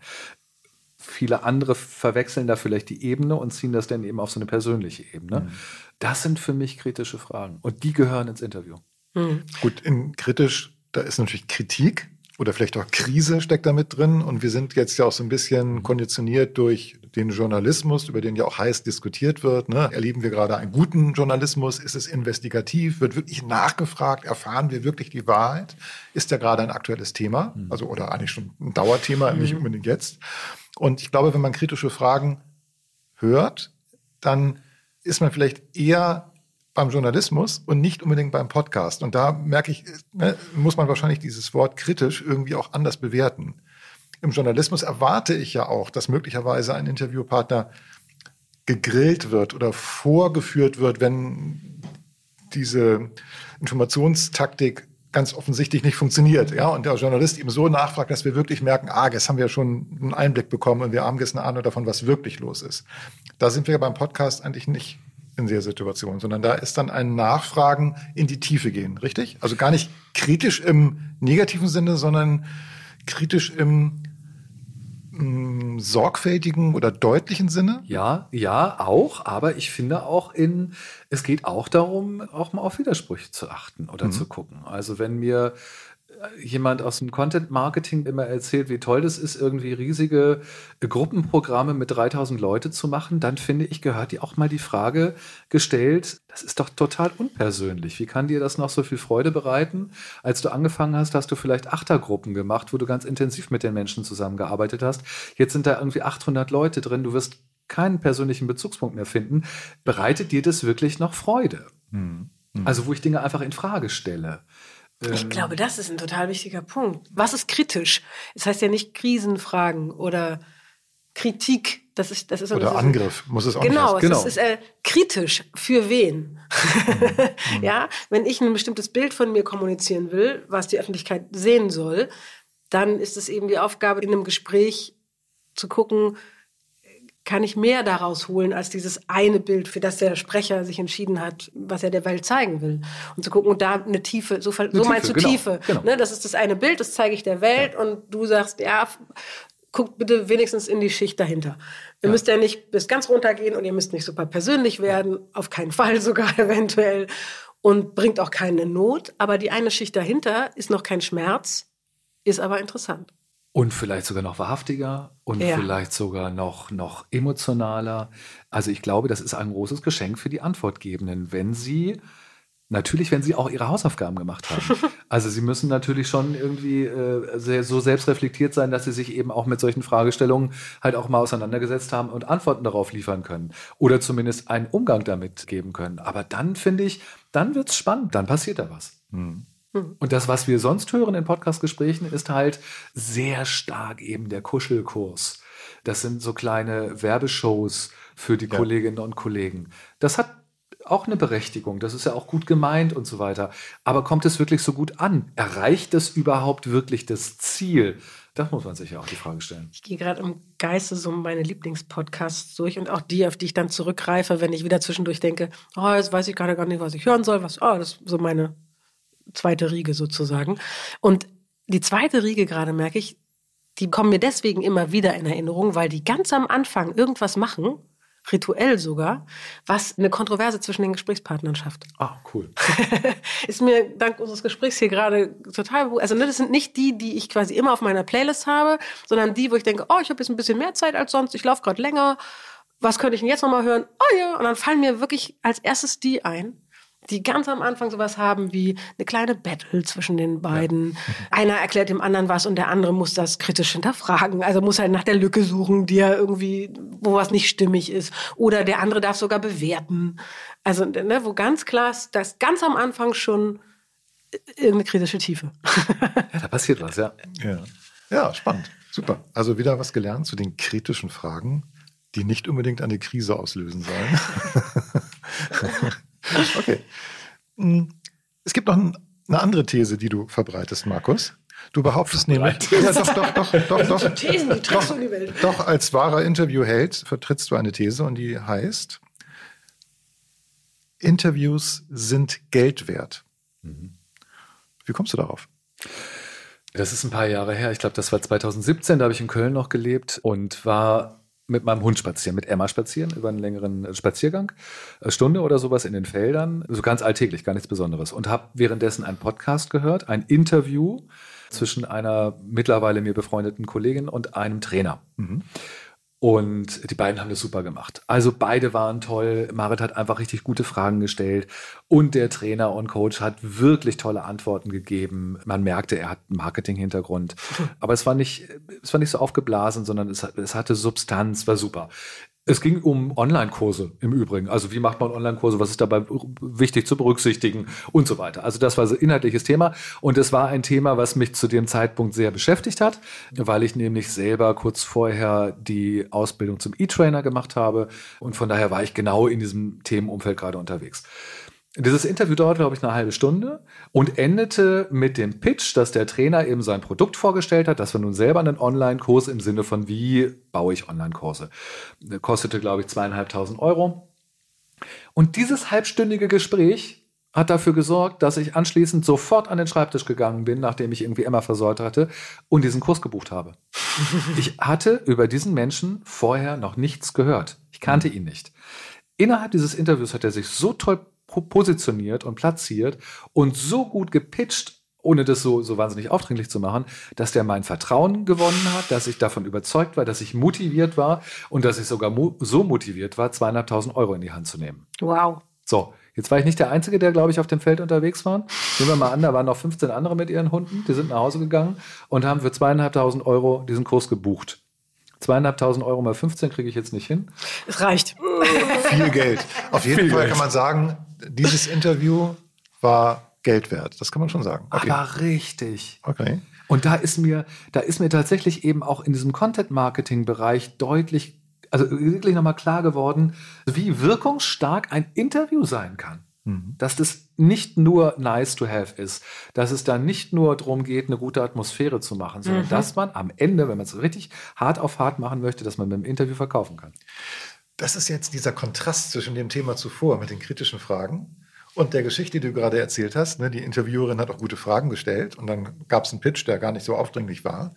Viele andere verwechseln da vielleicht die Ebene und ziehen das dann eben auf so eine persönliche Ebene. Mhm. Das sind für mich kritische Fragen und die gehören ins Interview. Mhm. Gut, in kritisch, da ist natürlich Kritik oder vielleicht auch Krise steckt da mit drin. Und wir sind jetzt ja auch so ein bisschen konditioniert durch den Journalismus, über den ja auch heiß diskutiert wird. Ne? Erleben wir gerade einen guten Journalismus? Ist es investigativ? Wird wirklich nachgefragt? Erfahren wir wirklich die Wahrheit? Ist ja gerade ein aktuelles Thema, mhm. also oder eigentlich schon ein Dauerthema, nicht unbedingt jetzt. Und ich glaube, wenn man kritische Fragen hört, dann ist man vielleicht eher beim Journalismus und nicht unbedingt beim Podcast. Und da merke ich, ne, muss man wahrscheinlich dieses Wort kritisch irgendwie auch anders bewerten. im Journalismus erwarte ich ja auch, dass möglicherweise ein Interviewpartner gegrillt wird oder vorgeführt wird, wenn diese Informationstaktik ganz offensichtlich nicht funktioniert. Ja, und der Journalist ihm so nachfragt, dass wir wirklich merken, ah, jetzt haben wir schon einen Einblick bekommen und wir haben jetzt eine Ahnung davon, was wirklich los ist. Da sind wir beim Podcast eigentlich nicht in der Situation, sondern da ist dann ein Nachfragen in die Tiefe gehen, richtig? Also gar nicht kritisch im negativen Sinne, sondern kritisch im mh, sorgfältigen oder deutlichen Sinne? Ja, ja, auch. Aber ich finde auch in, es geht auch darum, auch mal auf Widersprüche zu achten oder mhm. zu gucken. Also wenn mir jemand aus dem Content Marketing immer erzählt, wie toll das ist, irgendwie riesige Gruppenprogramme mit 3000 Leute zu machen, dann finde ich, gehört dir auch mal die Frage gestellt, das ist doch total unpersönlich. Wie kann dir das noch so viel Freude bereiten? Als du angefangen hast, hast du vielleicht Achtergruppen gemacht, wo du ganz intensiv mit den Menschen zusammengearbeitet hast. Jetzt sind da irgendwie 800 Leute drin. Du wirst keinen persönlichen Bezugspunkt mehr finden. Bereitet dir das wirklich noch Freude? Hm. Hm. Also, wo ich Dinge einfach in Frage stelle. Ich ähm, glaube, das ist ein total wichtiger Punkt. Was ist kritisch? Es das heißt ja nicht Krisenfragen oder Kritik. Das ist, das ist oder das ist, Angriff muss es auch genau, nicht Genau, es ist äh, kritisch. Für wen? Mhm. ja, wenn ich ein bestimmtes Bild von mir kommunizieren will, was die Öffentlichkeit sehen soll, dann ist es eben die Aufgabe, in einem Gespräch zu gucken, kann ich mehr daraus holen als dieses eine Bild, für das der Sprecher sich entschieden hat, was er der Welt zeigen will. Und zu gucken, und da eine Tiefe, so, eine so Tiefe, meinst du genau, Tiefe. Genau. Ne, das ist das eine Bild, das zeige ich der Welt ja. und du sagst, ja, guckt bitte wenigstens in die Schicht dahinter. Ihr ja. müsst ja nicht bis ganz runter gehen und ihr müsst nicht super persönlich werden, auf keinen Fall sogar eventuell und bringt auch keine Not, aber die eine Schicht dahinter ist noch kein Schmerz, ist aber interessant. Und vielleicht sogar noch wahrhaftiger und ja. vielleicht sogar noch, noch emotionaler. Also ich glaube, das ist ein großes Geschenk für die Antwortgebenden, wenn sie Natürlich, wenn sie auch ihre Hausaufgaben gemacht haben. Also sie müssen natürlich schon irgendwie äh, sehr, so selbstreflektiert sein, dass sie sich eben auch mit solchen Fragestellungen halt auch mal auseinandergesetzt haben und Antworten darauf liefern können. Oder zumindest einen Umgang damit geben können. Aber dann finde ich, dann wird es spannend, dann passiert da was. Hm. Mhm. Und das, was wir sonst hören in Podcastgesprächen, ist halt sehr stark eben der Kuschelkurs. Das sind so kleine Werbeshows für die ja. Kolleginnen und Kollegen. Das hat auch eine Berechtigung. Das ist ja auch gut gemeint und so weiter. Aber kommt es wirklich so gut an? Erreicht es überhaupt wirklich das Ziel? Das muss man sich ja auch die Frage stellen. Ich gehe gerade im Geiste so meine Lieblingspodcasts durch und auch die, auf die ich dann zurückgreife, wenn ich wieder zwischendurch denke, oh, jetzt weiß ich gerade gar nicht, was ich hören soll. Was, oh, das ist so meine zweite Riege sozusagen. Und die zweite Riege gerade merke ich, die kommen mir deswegen immer wieder in Erinnerung, weil die ganz am Anfang irgendwas machen, rituell sogar, was eine Kontroverse zwischen den Gesprächspartnern schafft. Ah, cool. ist mir dank unseres Gesprächs hier gerade total, also ne, das sind nicht die, die ich quasi immer auf meiner Playlist habe, sondern die, wo ich denke, oh, ich habe jetzt ein bisschen mehr Zeit als sonst, ich laufe gerade länger, was könnte ich denn jetzt nochmal hören? Oh ja, und dann fallen mir wirklich als erstes die ein die ganz am Anfang sowas haben wie eine kleine Battle zwischen den beiden. Ja. Einer erklärt dem anderen was und der andere muss das kritisch hinterfragen. Also muss halt nach der Lücke suchen, die er irgendwie, wo was nicht stimmig ist. Oder der andere darf sogar bewerten. Also, ne, wo ganz klar ist, dass ganz am Anfang schon irgendeine kritische Tiefe. ja, da passiert was, ja. Ja, ja spannend. Super. Also wieder was gelernt zu den kritischen Fragen, die nicht unbedingt eine Krise auslösen sollen. Okay. Hm. Es gibt noch eine andere These, die du verbreitest, Markus. Du behauptest nämlich, ja, doch, doch, doch, doch, doch, Thesen, die doch, die Welt. doch, als wahrer Interviewheld vertrittst du eine These und die heißt, Interviews sind Geld wert. Mhm. Wie kommst du darauf? Das ist ein paar Jahre her. Ich glaube, das war 2017. Da habe ich in Köln noch gelebt und war mit meinem Hund spazieren, mit Emma spazieren, über einen längeren Spaziergang, eine Stunde oder sowas in den Feldern, so ganz alltäglich, gar nichts Besonderes. Und habe währenddessen einen Podcast gehört, ein Interview zwischen einer mittlerweile mir befreundeten Kollegin und einem Trainer. Mhm. Und die beiden haben das super gemacht. Also beide waren toll. Marit hat einfach richtig gute Fragen gestellt. Und der Trainer und Coach hat wirklich tolle Antworten gegeben. Man merkte, er hat einen Marketing-Hintergrund. Aber es war nicht, es war nicht so aufgeblasen, sondern es, es hatte Substanz, war super. Es ging um Online-Kurse im Übrigen. Also wie macht man Online-Kurse, was ist dabei wichtig zu berücksichtigen und so weiter. Also das war so ein inhaltliches Thema und es war ein Thema, was mich zu dem Zeitpunkt sehr beschäftigt hat, weil ich nämlich selber kurz vorher die Ausbildung zum E-Trainer gemacht habe und von daher war ich genau in diesem Themenumfeld gerade unterwegs. Dieses Interview dauerte, glaube ich, eine halbe Stunde und endete mit dem Pitch, dass der Trainer eben sein Produkt vorgestellt hat. Das war nun selber einen Online-Kurs im Sinne von, wie baue ich Online-Kurse. Kostete, glaube ich, zweieinhalbtausend Euro. Und dieses halbstündige Gespräch hat dafür gesorgt, dass ich anschließend sofort an den Schreibtisch gegangen bin, nachdem ich irgendwie Emma versäut hatte und diesen Kurs gebucht habe. ich hatte über diesen Menschen vorher noch nichts gehört. Ich kannte ihn nicht. Innerhalb dieses Interviews hat er sich so toll positioniert und platziert und so gut gepitcht, ohne das so, so wahnsinnig aufdringlich zu machen, dass der mein Vertrauen gewonnen hat, dass ich davon überzeugt war, dass ich motiviert war und dass ich sogar mo so motiviert war, zweieinhalbtausend Euro in die Hand zu nehmen. Wow. So, jetzt war ich nicht der Einzige, der, glaube ich, auf dem Feld unterwegs war. Nehmen wir mal an, da waren noch 15 andere mit ihren Hunden, die sind nach Hause gegangen und haben für zweieinhalbtausend Euro diesen Kurs gebucht. Zweieinhalbtausend Euro mal 15 kriege ich jetzt nicht hin. Es reicht. Viel Geld. Auf jeden Viel Fall Geld. kann man sagen, dieses Interview war Geld wert. Das kann man schon sagen. Okay. Aber richtig. Okay. Und da ist mir, da ist mir tatsächlich eben auch in diesem Content-Marketing-Bereich deutlich, also wirklich nochmal klar geworden, wie wirkungsstark ein Interview sein kann. Mhm. Dass das nicht nur nice to have ist, dass es da nicht nur darum geht, eine gute Atmosphäre zu machen, sondern mhm. dass man am Ende, wenn man es richtig hart auf hart machen möchte, dass man mit dem Interview verkaufen kann. Das ist jetzt dieser Kontrast zwischen dem Thema zuvor mit den kritischen Fragen und der Geschichte, die du gerade erzählt hast. Ne? Die Interviewerin hat auch gute Fragen gestellt und dann gab es einen Pitch, der gar nicht so aufdringlich war.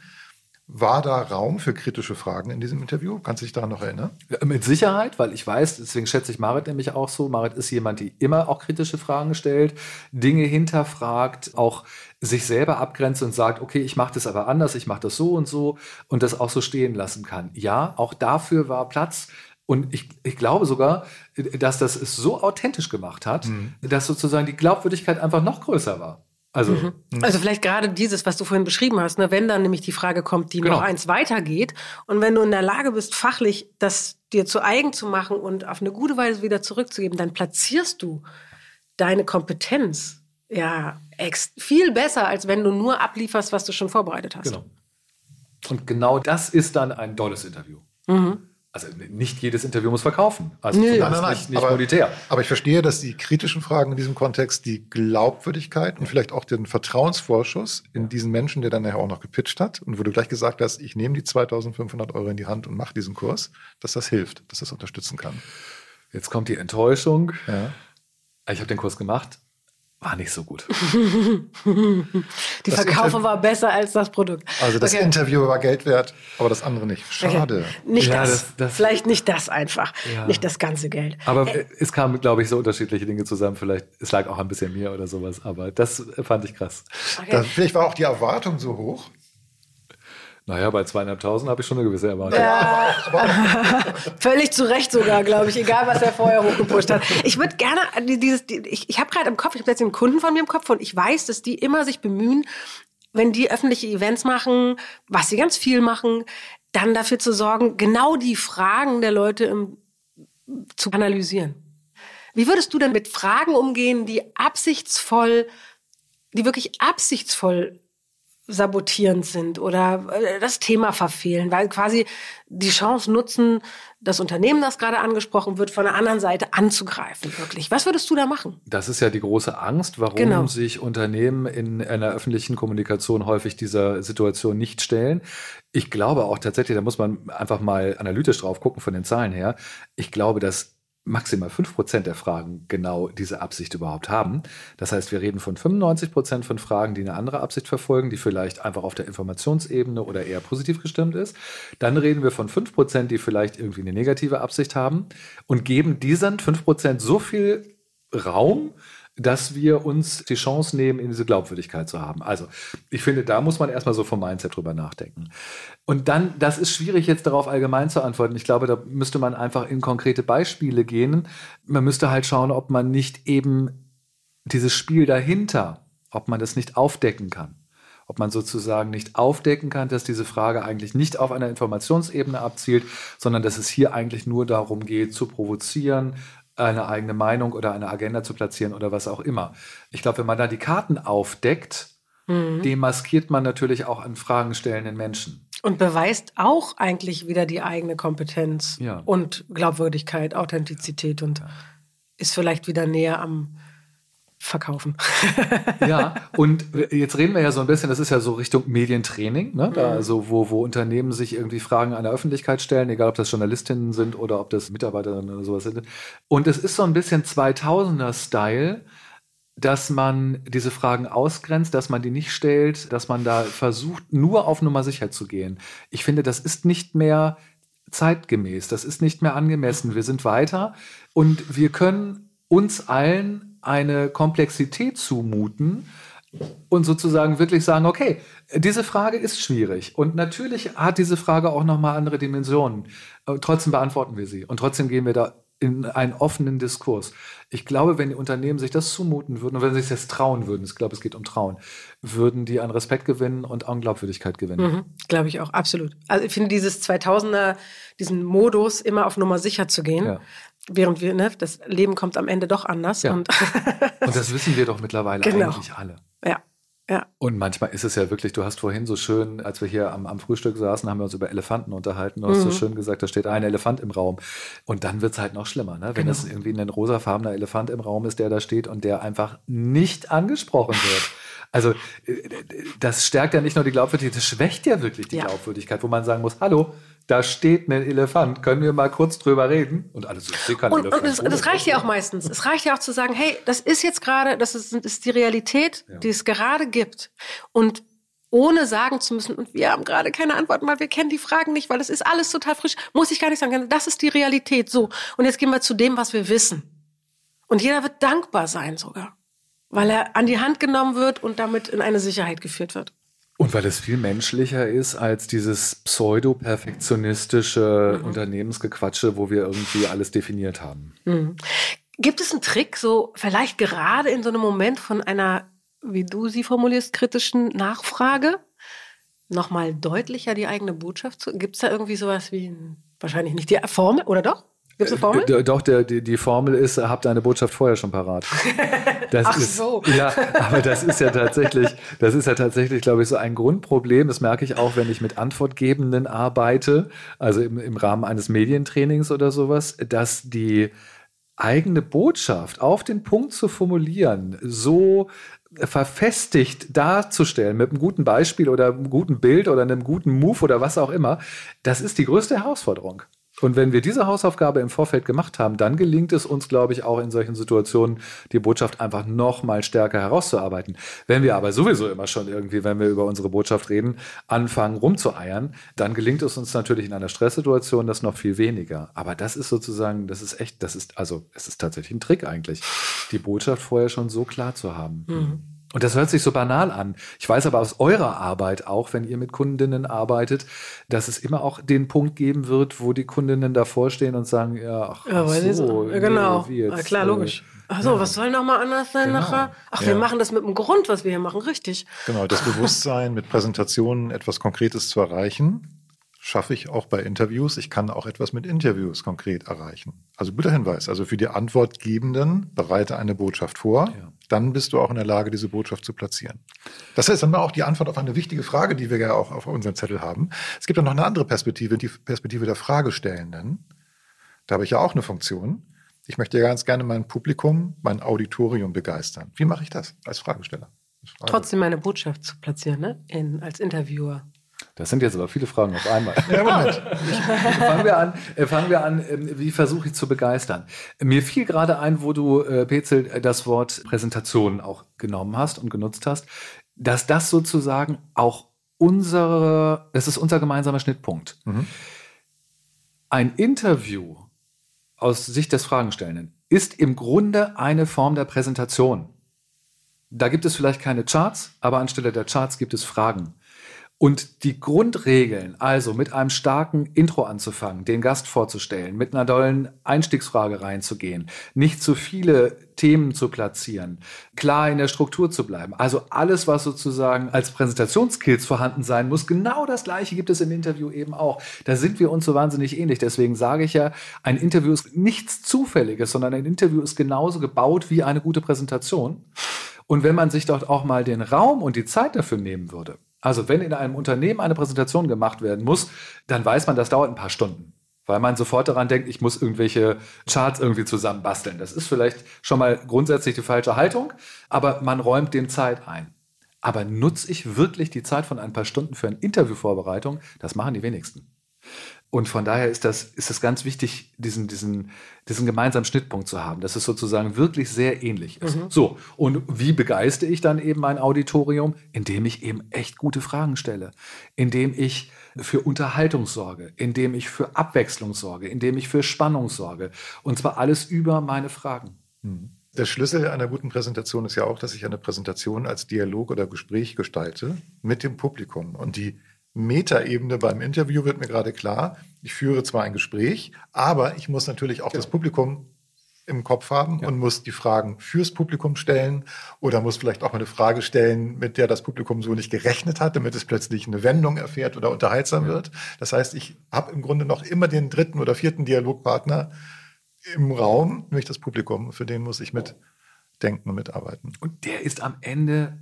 War da Raum für kritische Fragen in diesem Interview? Kannst du dich daran noch erinnern? Mit Sicherheit, weil ich weiß, deswegen schätze ich Marit nämlich auch so. Marit ist jemand, die immer auch kritische Fragen stellt, Dinge hinterfragt, auch sich selber abgrenzt und sagt, okay, ich mache das aber anders, ich mache das so und so und das auch so stehen lassen kann. Ja, auch dafür war Platz. Und ich, ich glaube sogar, dass das es so authentisch gemacht hat, mhm. dass sozusagen die Glaubwürdigkeit einfach noch größer war. Also, mhm. mhm. also vielleicht gerade dieses, was du vorhin beschrieben hast, ne, wenn dann nämlich die Frage kommt, die genau. noch eins weitergeht und wenn du in der Lage bist, fachlich das dir zu eigen zu machen und auf eine gute Weise wieder zurückzugeben, dann platzierst du deine Kompetenz ja viel besser, als wenn du nur ablieferst, was du schon vorbereitet hast. Genau. Und genau das ist dann ein tolles Interview. Mhm also nicht jedes Interview muss verkaufen. Also nee. nein, nein, nein. nicht, nicht aber, monetär. Aber ich verstehe, dass die kritischen Fragen in diesem Kontext die Glaubwürdigkeit und vielleicht auch den Vertrauensvorschuss in diesen Menschen, der dann nachher auch noch gepitcht hat und wo du gleich gesagt hast, ich nehme die 2500 Euro in die Hand und mache diesen Kurs, dass das hilft, dass das unterstützen kann. Jetzt kommt die Enttäuschung. Ja. Ich habe den Kurs gemacht war nicht so gut. Die das Verkaufe Inter war besser als das Produkt. Also das okay. Interview war Geld wert, aber das andere nicht. Schade. Okay. Nicht ja, das. Das, das. Vielleicht nicht das einfach. Ja. Nicht das ganze Geld. Aber äh, es kamen, glaube ich, so unterschiedliche Dinge zusammen. Vielleicht, es lag auch ein bisschen mehr oder sowas. Aber das fand ich krass. Okay. vielleicht war auch die Erwartung so hoch, naja, bei zweieinhalbtausend habe ich schon eine gewisse Erwartung. Ja, völlig zu Recht sogar, glaube ich, egal was er vorher hochgepusht hat. Ich würde gerne dieses, ich, ich habe gerade im Kopf, ich habe jetzt einen Kunden von mir im Kopf und ich weiß, dass die immer sich bemühen, wenn die öffentliche Events machen, was sie ganz viel machen, dann dafür zu sorgen, genau die Fragen der Leute im, zu analysieren. Wie würdest du denn mit Fragen umgehen, die absichtsvoll, die wirklich absichtsvoll sabotierend sind oder äh, das Thema verfehlen, weil quasi die Chance nutzen, das Unternehmen, das gerade angesprochen wird, von der anderen Seite anzugreifen, wirklich. Was würdest du da machen? Das ist ja die große Angst, warum genau. sich Unternehmen in einer öffentlichen Kommunikation häufig dieser Situation nicht stellen. Ich glaube auch tatsächlich, da muss man einfach mal analytisch drauf gucken von den Zahlen her. Ich glaube, dass maximal 5% der Fragen genau diese Absicht überhaupt haben. Das heißt, wir reden von 95% von Fragen, die eine andere Absicht verfolgen, die vielleicht einfach auf der Informationsebene oder eher positiv gestimmt ist. Dann reden wir von 5%, die vielleicht irgendwie eine negative Absicht haben und geben diesen 5% so viel Raum, dass wir uns die Chance nehmen, in diese Glaubwürdigkeit zu haben. Also, ich finde, da muss man erstmal so vom Mindset drüber nachdenken. Und dann, das ist schwierig jetzt darauf allgemein zu antworten. Ich glaube, da müsste man einfach in konkrete Beispiele gehen. Man müsste halt schauen, ob man nicht eben dieses Spiel dahinter, ob man das nicht aufdecken kann ob man sozusagen nicht aufdecken kann, dass diese Frage eigentlich nicht auf einer Informationsebene abzielt, sondern dass es hier eigentlich nur darum geht, zu provozieren, eine eigene Meinung oder eine Agenda zu platzieren oder was auch immer. Ich glaube, wenn man da die Karten aufdeckt, mhm. demaskiert man natürlich auch an Fragen stellenden Menschen. Und beweist auch eigentlich wieder die eigene Kompetenz ja. und Glaubwürdigkeit, Authentizität und ist vielleicht wieder näher am verkaufen. ja, und jetzt reden wir ja so ein bisschen, das ist ja so Richtung Medientraining, ne? Da, also wo, wo Unternehmen sich irgendwie Fragen an der Öffentlichkeit stellen, egal ob das Journalistinnen sind oder ob das Mitarbeiterinnen oder sowas sind. Und es ist so ein bisschen 2000er-Style, dass man diese Fragen ausgrenzt, dass man die nicht stellt, dass man da versucht, nur auf Nummer sicher zu gehen. Ich finde, das ist nicht mehr zeitgemäß, das ist nicht mehr angemessen. Wir sind weiter und wir können uns allen eine Komplexität zumuten und sozusagen wirklich sagen, okay, diese Frage ist schwierig und natürlich hat diese Frage auch noch mal andere Dimensionen. Trotzdem beantworten wir sie und trotzdem gehen wir da in einen offenen Diskurs. Ich glaube, wenn die Unternehmen sich das zumuten würden und wenn sie sich das trauen würden, ich glaube, es geht um Trauen, würden die an Respekt gewinnen und an Glaubwürdigkeit gewinnen. Mhm, glaube ich auch, absolut. Also ich finde dieses 2000er, diesen Modus, immer auf Nummer sicher zu gehen, ja. Während wir, ne, das Leben kommt am Ende doch anders. Ja. Und, und das wissen wir doch mittlerweile genau. eigentlich alle. Ja. Ja. Und manchmal ist es ja wirklich, du hast vorhin so schön, als wir hier am, am Frühstück saßen, haben wir uns über Elefanten unterhalten. Du hast mhm. so schön gesagt, da steht ein Elefant im Raum. Und dann wird es halt noch schlimmer, ne? wenn genau. es irgendwie ein rosafarbener Elefant im Raum ist, der da steht und der einfach nicht angesprochen wird. Also äh, das stärkt ja nicht nur die Glaubwürdigkeit, das schwächt ja wirklich die ja. Glaubwürdigkeit, wo man sagen muss, hallo, da steht ein Elefant, können wir mal kurz drüber reden? Und alles ist kein und, Elefant. Und das, das reicht ja auch meistens. Es reicht ja auch zu sagen, hey, das ist jetzt gerade, das ist, ist die Realität, ja. die es gerade gibt. Und ohne sagen zu müssen, und wir haben gerade keine Antworten, weil wir kennen die Fragen nicht, weil das ist alles total frisch, muss ich gar nicht sagen, das ist die Realität, so. Und jetzt gehen wir zu dem, was wir wissen. Und jeder wird dankbar sein sogar, weil er an die Hand genommen wird und damit in eine Sicherheit geführt wird. Und weil es viel menschlicher ist als dieses pseudo-perfektionistische mhm. Unternehmensgequatsche, wo wir irgendwie alles definiert haben. Mhm. Gibt es einen Trick, so vielleicht gerade in so einem Moment von einer, wie du sie formulierst, kritischen Nachfrage, nochmal deutlicher die eigene Botschaft zu? Gibt es da irgendwie sowas wie, wahrscheinlich nicht die Formel, oder doch? Gibt es eine Formel? Äh, doch, der, die, die Formel ist, habt eine Botschaft vorher schon parat. Das Ach ist, so. Ja, aber das ist ja tatsächlich, das ist ja tatsächlich, glaube ich, so ein Grundproblem. Das merke ich auch, wenn ich mit Antwortgebenden arbeite, also im, im Rahmen eines Medientrainings oder sowas, dass die eigene Botschaft auf den Punkt zu formulieren, so verfestigt darzustellen mit einem guten Beispiel oder einem guten Bild oder einem guten Move oder was auch immer, das ist die größte Herausforderung. Und wenn wir diese Hausaufgabe im Vorfeld gemacht haben, dann gelingt es uns, glaube ich, auch in solchen Situationen die Botschaft einfach noch mal stärker herauszuarbeiten. Wenn wir aber sowieso immer schon irgendwie, wenn wir über unsere Botschaft reden, anfangen rumzueiern, dann gelingt es uns natürlich in einer Stresssituation das noch viel weniger. Aber das ist sozusagen, das ist echt, das ist also, es ist tatsächlich ein Trick eigentlich, die Botschaft vorher schon so klar zu haben. Mhm. Und das hört sich so banal an. Ich weiß aber aus eurer Arbeit auch, wenn ihr mit Kundinnen arbeitet, dass es immer auch den Punkt geben wird, wo die Kundinnen davor stehen und sagen, ja, ach, ja, ach so, nee, genau. Jetzt, ja, klar, logisch. Äh, ach so, ja. was soll noch mal anders sein genau. nachher? Ach, wir machen das mit einem Grund, was wir hier machen, richtig. Genau, das Bewusstsein, mit Präsentationen etwas Konkretes zu erreichen schaffe ich auch bei Interviews. Ich kann auch etwas mit Interviews konkret erreichen. Also guter Hinweis. Also für die Antwortgebenden bereite eine Botschaft vor. Ja. Dann bist du auch in der Lage, diese Botschaft zu platzieren. Das heißt dann auch die Antwort auf eine wichtige Frage, die wir ja auch auf unserem Zettel haben. Es gibt dann noch eine andere Perspektive, die Perspektive der Fragestellenden. Da habe ich ja auch eine Funktion. Ich möchte ja ganz gerne mein Publikum, mein Auditorium begeistern. Wie mache ich das als Fragesteller? Frage. Trotzdem meine Botschaft zu platzieren, ne? In, als Interviewer. Das sind jetzt aber viele Fragen auf einmal. Ja, Moment. fangen wir an, äh, fangen wir an ähm, wie versuche ich zu begeistern? Mir fiel gerade ein, wo du, äh, Petzel, das Wort Präsentation auch genommen hast und genutzt hast, dass das sozusagen auch unsere, das ist unser gemeinsamer Schnittpunkt. Mhm. Ein Interview aus Sicht des Fragenstellenden ist im Grunde eine Form der Präsentation. Da gibt es vielleicht keine Charts, aber anstelle der Charts gibt es Fragen. Und die Grundregeln, also mit einem starken Intro anzufangen, den Gast vorzustellen, mit einer dollen Einstiegsfrage reinzugehen, nicht zu viele Themen zu platzieren, klar in der Struktur zu bleiben. Also alles, was sozusagen als Präsentationskills vorhanden sein muss, genau das Gleiche gibt es im Interview eben auch. Da sind wir uns so wahnsinnig ähnlich. Deswegen sage ich ja, ein Interview ist nichts Zufälliges, sondern ein Interview ist genauso gebaut wie eine gute Präsentation. Und wenn man sich dort auch mal den Raum und die Zeit dafür nehmen würde, also wenn in einem Unternehmen eine Präsentation gemacht werden muss, dann weiß man, das dauert ein paar Stunden weil man sofort daran denkt, ich muss irgendwelche Charts irgendwie zusammenbasteln. Das ist vielleicht schon mal grundsätzlich die falsche Haltung, aber man räumt dem Zeit ein. Aber nutze ich wirklich die Zeit von ein paar Stunden für eine Interviewvorbereitung? Das machen die wenigsten. Und von daher ist das, ist das ganz wichtig, diesen, diesen, diesen gemeinsamen Schnittpunkt zu haben, dass es sozusagen wirklich sehr ähnlich ist. Mhm. So, und wie begeistere ich dann eben mein Auditorium? Indem ich eben echt gute Fragen stelle, indem ich für Unterhaltung sorge, indem ich für Abwechslung sorge, indem ich für Spannung sorge. Und zwar alles über meine Fragen. Mhm. Der Schlüssel einer guten Präsentation ist ja auch, dass ich eine Präsentation als Dialog oder Gespräch gestalte mit dem Publikum. Und die Metaebene beim Interview wird mir gerade klar. Ich führe zwar ein Gespräch, aber ich muss natürlich auch ja. das Publikum im Kopf haben ja. und muss die Fragen fürs Publikum stellen oder muss vielleicht auch eine Frage stellen, mit der das Publikum so nicht gerechnet hat, damit es plötzlich eine Wendung erfährt oder unterhaltsam ja. wird. Das heißt, ich habe im Grunde noch immer den dritten oder vierten Dialogpartner im Raum, nämlich das Publikum. Für den muss ich mitdenken und mitarbeiten. Und der ist am Ende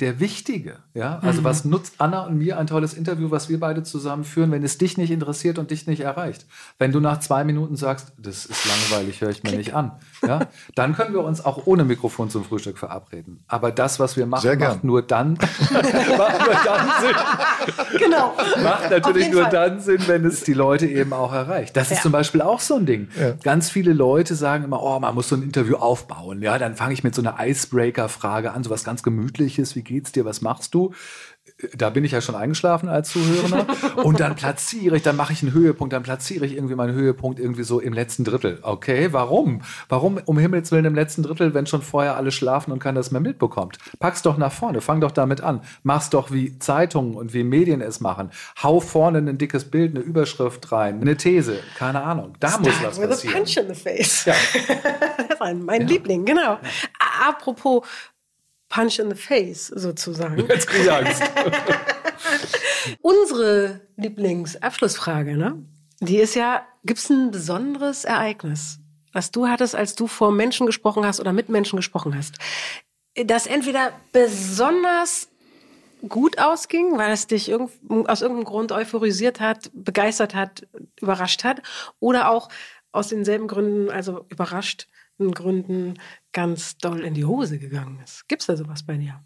der Wichtige. Ja? Also mhm. was nutzt Anna und mir ein tolles Interview, was wir beide zusammen führen, wenn es dich nicht interessiert und dich nicht erreicht? Wenn du nach zwei Minuten sagst, das ist langweilig, höre ich mir Klick. nicht an, ja? dann können wir uns auch ohne Mikrofon zum Frühstück verabreden. Aber das, was wir machen, macht nur dann, macht nur dann Sinn. Genau. Macht natürlich nur Fall. dann Sinn, wenn es die Leute eben auch erreicht. Das ja. ist zum Beispiel auch so ein Ding. Ja. Ganz viele Leute sagen immer, oh, man muss so ein Interview aufbauen. Ja, dann fange ich mit so einer Icebreaker-Frage an, so was ganz Gemütliches, wie geht's dir, was machst du? Da bin ich ja schon eingeschlafen als Zuhörer. Und dann platziere ich, dann mache ich einen Höhepunkt, dann platziere ich irgendwie meinen Höhepunkt irgendwie so im letzten Drittel. Okay, warum? Warum um Himmels Willen im letzten Drittel, wenn schon vorher alle schlafen und keiner das mehr mitbekommt? Pack's doch nach vorne, fang doch damit an. Mach's doch wie Zeitungen und wie Medien es machen. Hau vorne ein dickes Bild, eine Überschrift rein, eine These, keine Ahnung. Da Start muss was with passieren. A punch in the face. Ja. das war mein ja. Liebling, genau. Apropos Punch in the Face sozusagen. Jetzt kriege ich Angst. Unsere Lieblingsabschlussfrage, ne? Die ist ja, gibt es ein besonderes Ereignis, was du hattest, als du vor Menschen gesprochen hast oder mit Menschen gesprochen hast, das entweder besonders gut ausging, weil es dich irg aus irgendeinem Grund euphorisiert hat, begeistert hat, überrascht hat, oder auch aus denselben Gründen, also überrascht, Gründen ganz doll in die Hose gegangen ist. Gibt es da sowas bei dir?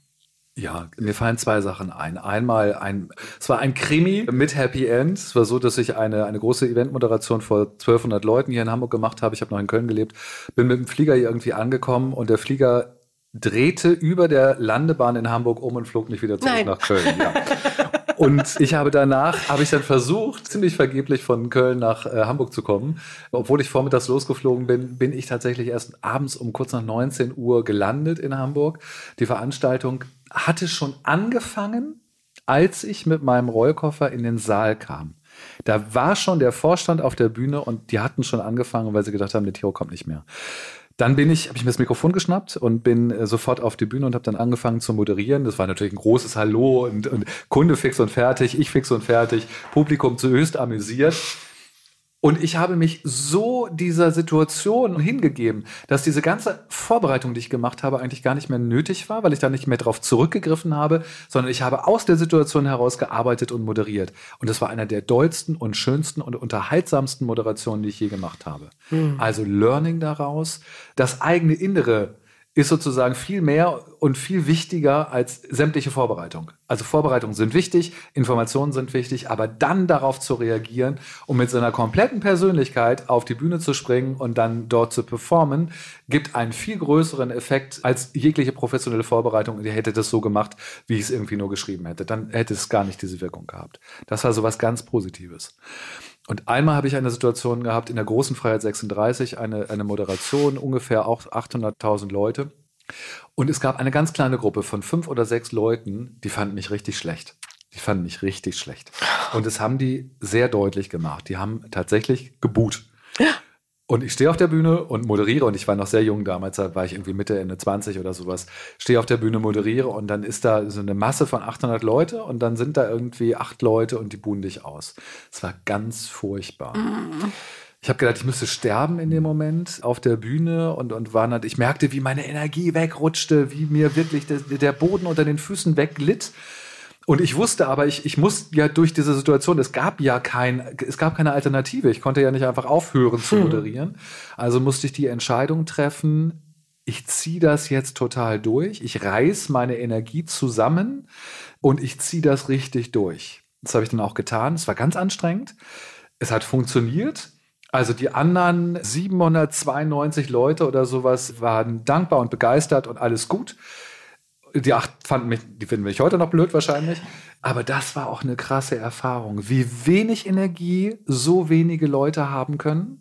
Ja, mir fallen zwei Sachen ein. Einmal ein, es war ein Krimi mit Happy End. Es war so, dass ich eine, eine große Eventmoderation vor 1200 Leuten hier in Hamburg gemacht habe. Ich habe noch in Köln gelebt, bin mit dem Flieger hier irgendwie angekommen und der Flieger drehte über der Landebahn in Hamburg um und flog nicht wieder zurück Nein. nach Köln. Ja. Und ich habe danach, habe ich dann versucht, ziemlich vergeblich von Köln nach äh, Hamburg zu kommen. Obwohl ich vormittags losgeflogen bin, bin ich tatsächlich erst abends um kurz nach 19 Uhr gelandet in Hamburg. Die Veranstaltung hatte schon angefangen, als ich mit meinem Rollkoffer in den Saal kam. Da war schon der Vorstand auf der Bühne und die hatten schon angefangen, weil sie gedacht haben, der Theo kommt nicht mehr. Dann bin ich, habe ich mir das Mikrofon geschnappt und bin äh, sofort auf die Bühne und habe dann angefangen zu moderieren. Das war natürlich ein großes Hallo und, und Kunde fix und fertig, ich fix und fertig, Publikum zu höchst amüsiert. Und ich habe mich so dieser Situation hingegeben, dass diese ganze Vorbereitung, die ich gemacht habe, eigentlich gar nicht mehr nötig war, weil ich da nicht mehr drauf zurückgegriffen habe, sondern ich habe aus der Situation heraus gearbeitet und moderiert. Und das war einer der dollsten und schönsten und unterhaltsamsten Moderationen, die ich je gemacht habe. Mhm. Also Learning daraus, das eigene Innere ist sozusagen viel mehr und viel wichtiger als sämtliche Vorbereitung. Also Vorbereitungen sind wichtig, Informationen sind wichtig, aber dann darauf zu reagieren und mit seiner kompletten Persönlichkeit auf die Bühne zu springen und dann dort zu performen, gibt einen viel größeren Effekt als jegliche professionelle Vorbereitung. Die hätte das so gemacht, wie ich es irgendwie nur geschrieben hätte. Dann hätte es gar nicht diese Wirkung gehabt. Das war so was ganz Positives. Und einmal habe ich eine Situation gehabt in der großen Freiheit 36, eine, eine Moderation, ungefähr auch 800.000 Leute. Und es gab eine ganz kleine Gruppe von fünf oder sechs Leuten, die fanden mich richtig schlecht. Die fanden mich richtig schlecht. Und das haben die sehr deutlich gemacht. Die haben tatsächlich geboot. Und ich stehe auf der Bühne und moderiere und ich war noch sehr jung damals, da war ich irgendwie Mitte, Ende 20 oder sowas. Stehe auf der Bühne, moderiere und dann ist da so eine Masse von 800 Leute und dann sind da irgendwie acht Leute und die buhen dich aus. Es war ganz furchtbar. Ich habe gedacht, ich müsste sterben in dem Moment auf der Bühne und, und war dann, ich merkte, wie meine Energie wegrutschte, wie mir wirklich der, der Boden unter den Füßen weglitt. Und ich wusste aber, ich, ich muss ja durch diese Situation, es gab ja kein, es gab keine Alternative. Ich konnte ja nicht einfach aufhören zu Hm. moderieren. Also musste ich die Entscheidung treffen, ich ziehe das jetzt total durch. Ich reiß meine Energie zusammen und ich ziehe das richtig durch. Das habe ich dann auch getan. Es war ganz anstrengend. Es hat funktioniert. Also die anderen 792 Leute oder sowas waren dankbar und begeistert und alles gut. Die acht fanden mich, die finden mich heute noch blöd wahrscheinlich. Aber das war auch eine krasse Erfahrung, wie wenig Energie so wenige Leute haben können.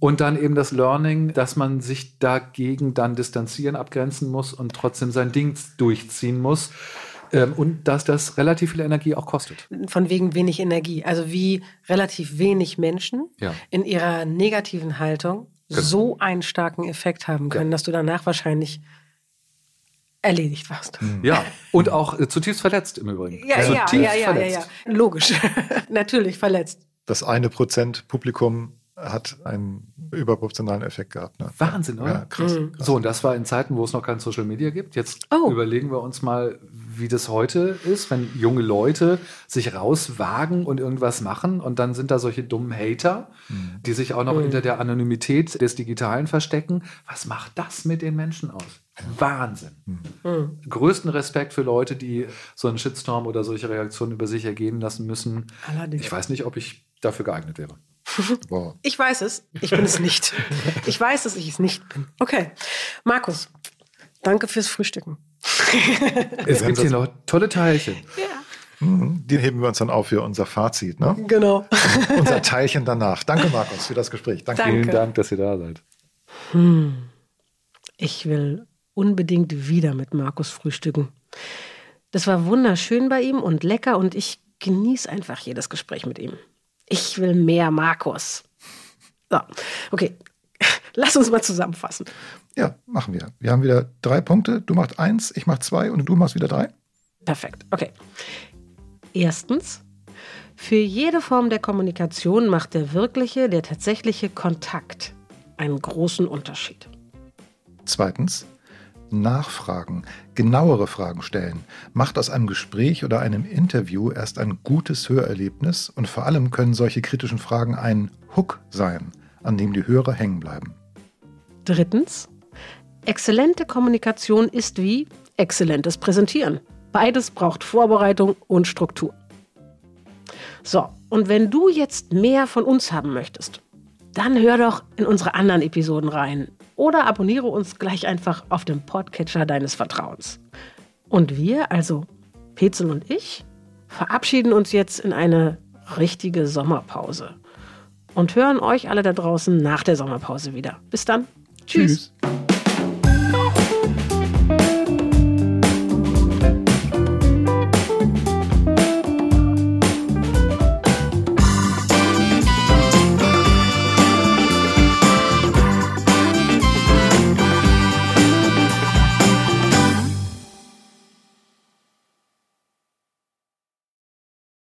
Und dann eben das Learning, dass man sich dagegen dann distanzieren, abgrenzen muss und trotzdem sein Ding durchziehen muss. Ähm, und dass das relativ viel Energie auch kostet. Von wegen wenig Energie. Also wie relativ wenig Menschen Ja. in ihrer negativen Haltung Genau. so einen starken Effekt haben können, dass du danach wahrscheinlich erledigt warst. Ja, und auch äh, zutiefst verletzt im Übrigen. Ja, ja, zutiefst ja, ja, ja, verletzt. ja. Logisch. Natürlich verletzt. Das eine Prozent Publikum hat einen überproportionalen Effekt gehabt. Ne? Wahnsinn, oder? Ja, krass. Mhm. krass. So, und das war in Zeiten, wo es noch kein Social Media gibt. Jetzt Oh. überlegen wir uns mal, wie das heute ist, wenn junge Leute sich rauswagen und irgendwas machen und dann sind da solche dummen Hater, die sich auch noch hinter der Anonymität des Digitalen verstecken. Was macht das mit den Menschen aus? Wahnsinn. Größten Respekt für Leute, die so einen Shitstorm oder solche Reaktionen über sich ergehen lassen müssen. Allerdings. Ich weiß nicht, ob ich dafür geeignet wäre. Wow. Ich weiß es, ich bin es nicht. Ich weiß, dass ich es nicht bin. Okay. Markus, danke fürs Frühstücken. Es gibt hier noch tolle Teilchen. Mhm. Die heben wir uns dann auf für unser Fazit. Ne? Genau. unser Teilchen danach. Danke, Markus, für das Gespräch. Danke. Danke. Vielen Dank, dass ihr da seid. Ich will unbedingt wieder mit Markus frühstücken. Das war wunderschön bei ihm und lecker und ich genieße einfach jedes Gespräch mit ihm. Ich will mehr Markus. So, okay. Lass uns mal zusammenfassen. Ja, machen wir. Wir haben wieder drei Punkte. Du machst eins, ich mach zwei und du machst wieder drei. Perfekt. Okay. Erstens, für jede Form der Kommunikation macht der wirkliche, der tatsächliche Kontakt einen großen Unterschied. Zweitens, nachfragen, genauere Fragen stellen, macht aus einem Gespräch oder einem Interview erst ein gutes Hörerlebnis und vor allem können solche kritischen Fragen ein Hook sein, an dem die Hörer hängen bleiben. Drittens, exzellente Kommunikation ist wie exzellentes Präsentieren. Beides braucht Vorbereitung und Struktur. So, und wenn du jetzt mehr von uns haben möchtest, dann hör doch in unsere anderen Episoden rein oder abonniere uns gleich einfach auf dem Podcatcher deines Vertrauens. Und wir, also Petzel und ich, verabschieden uns jetzt in eine richtige Sommerpause und hören euch alle da draußen nach der Sommerpause wieder. Bis dann. Tschüss. Tschüss.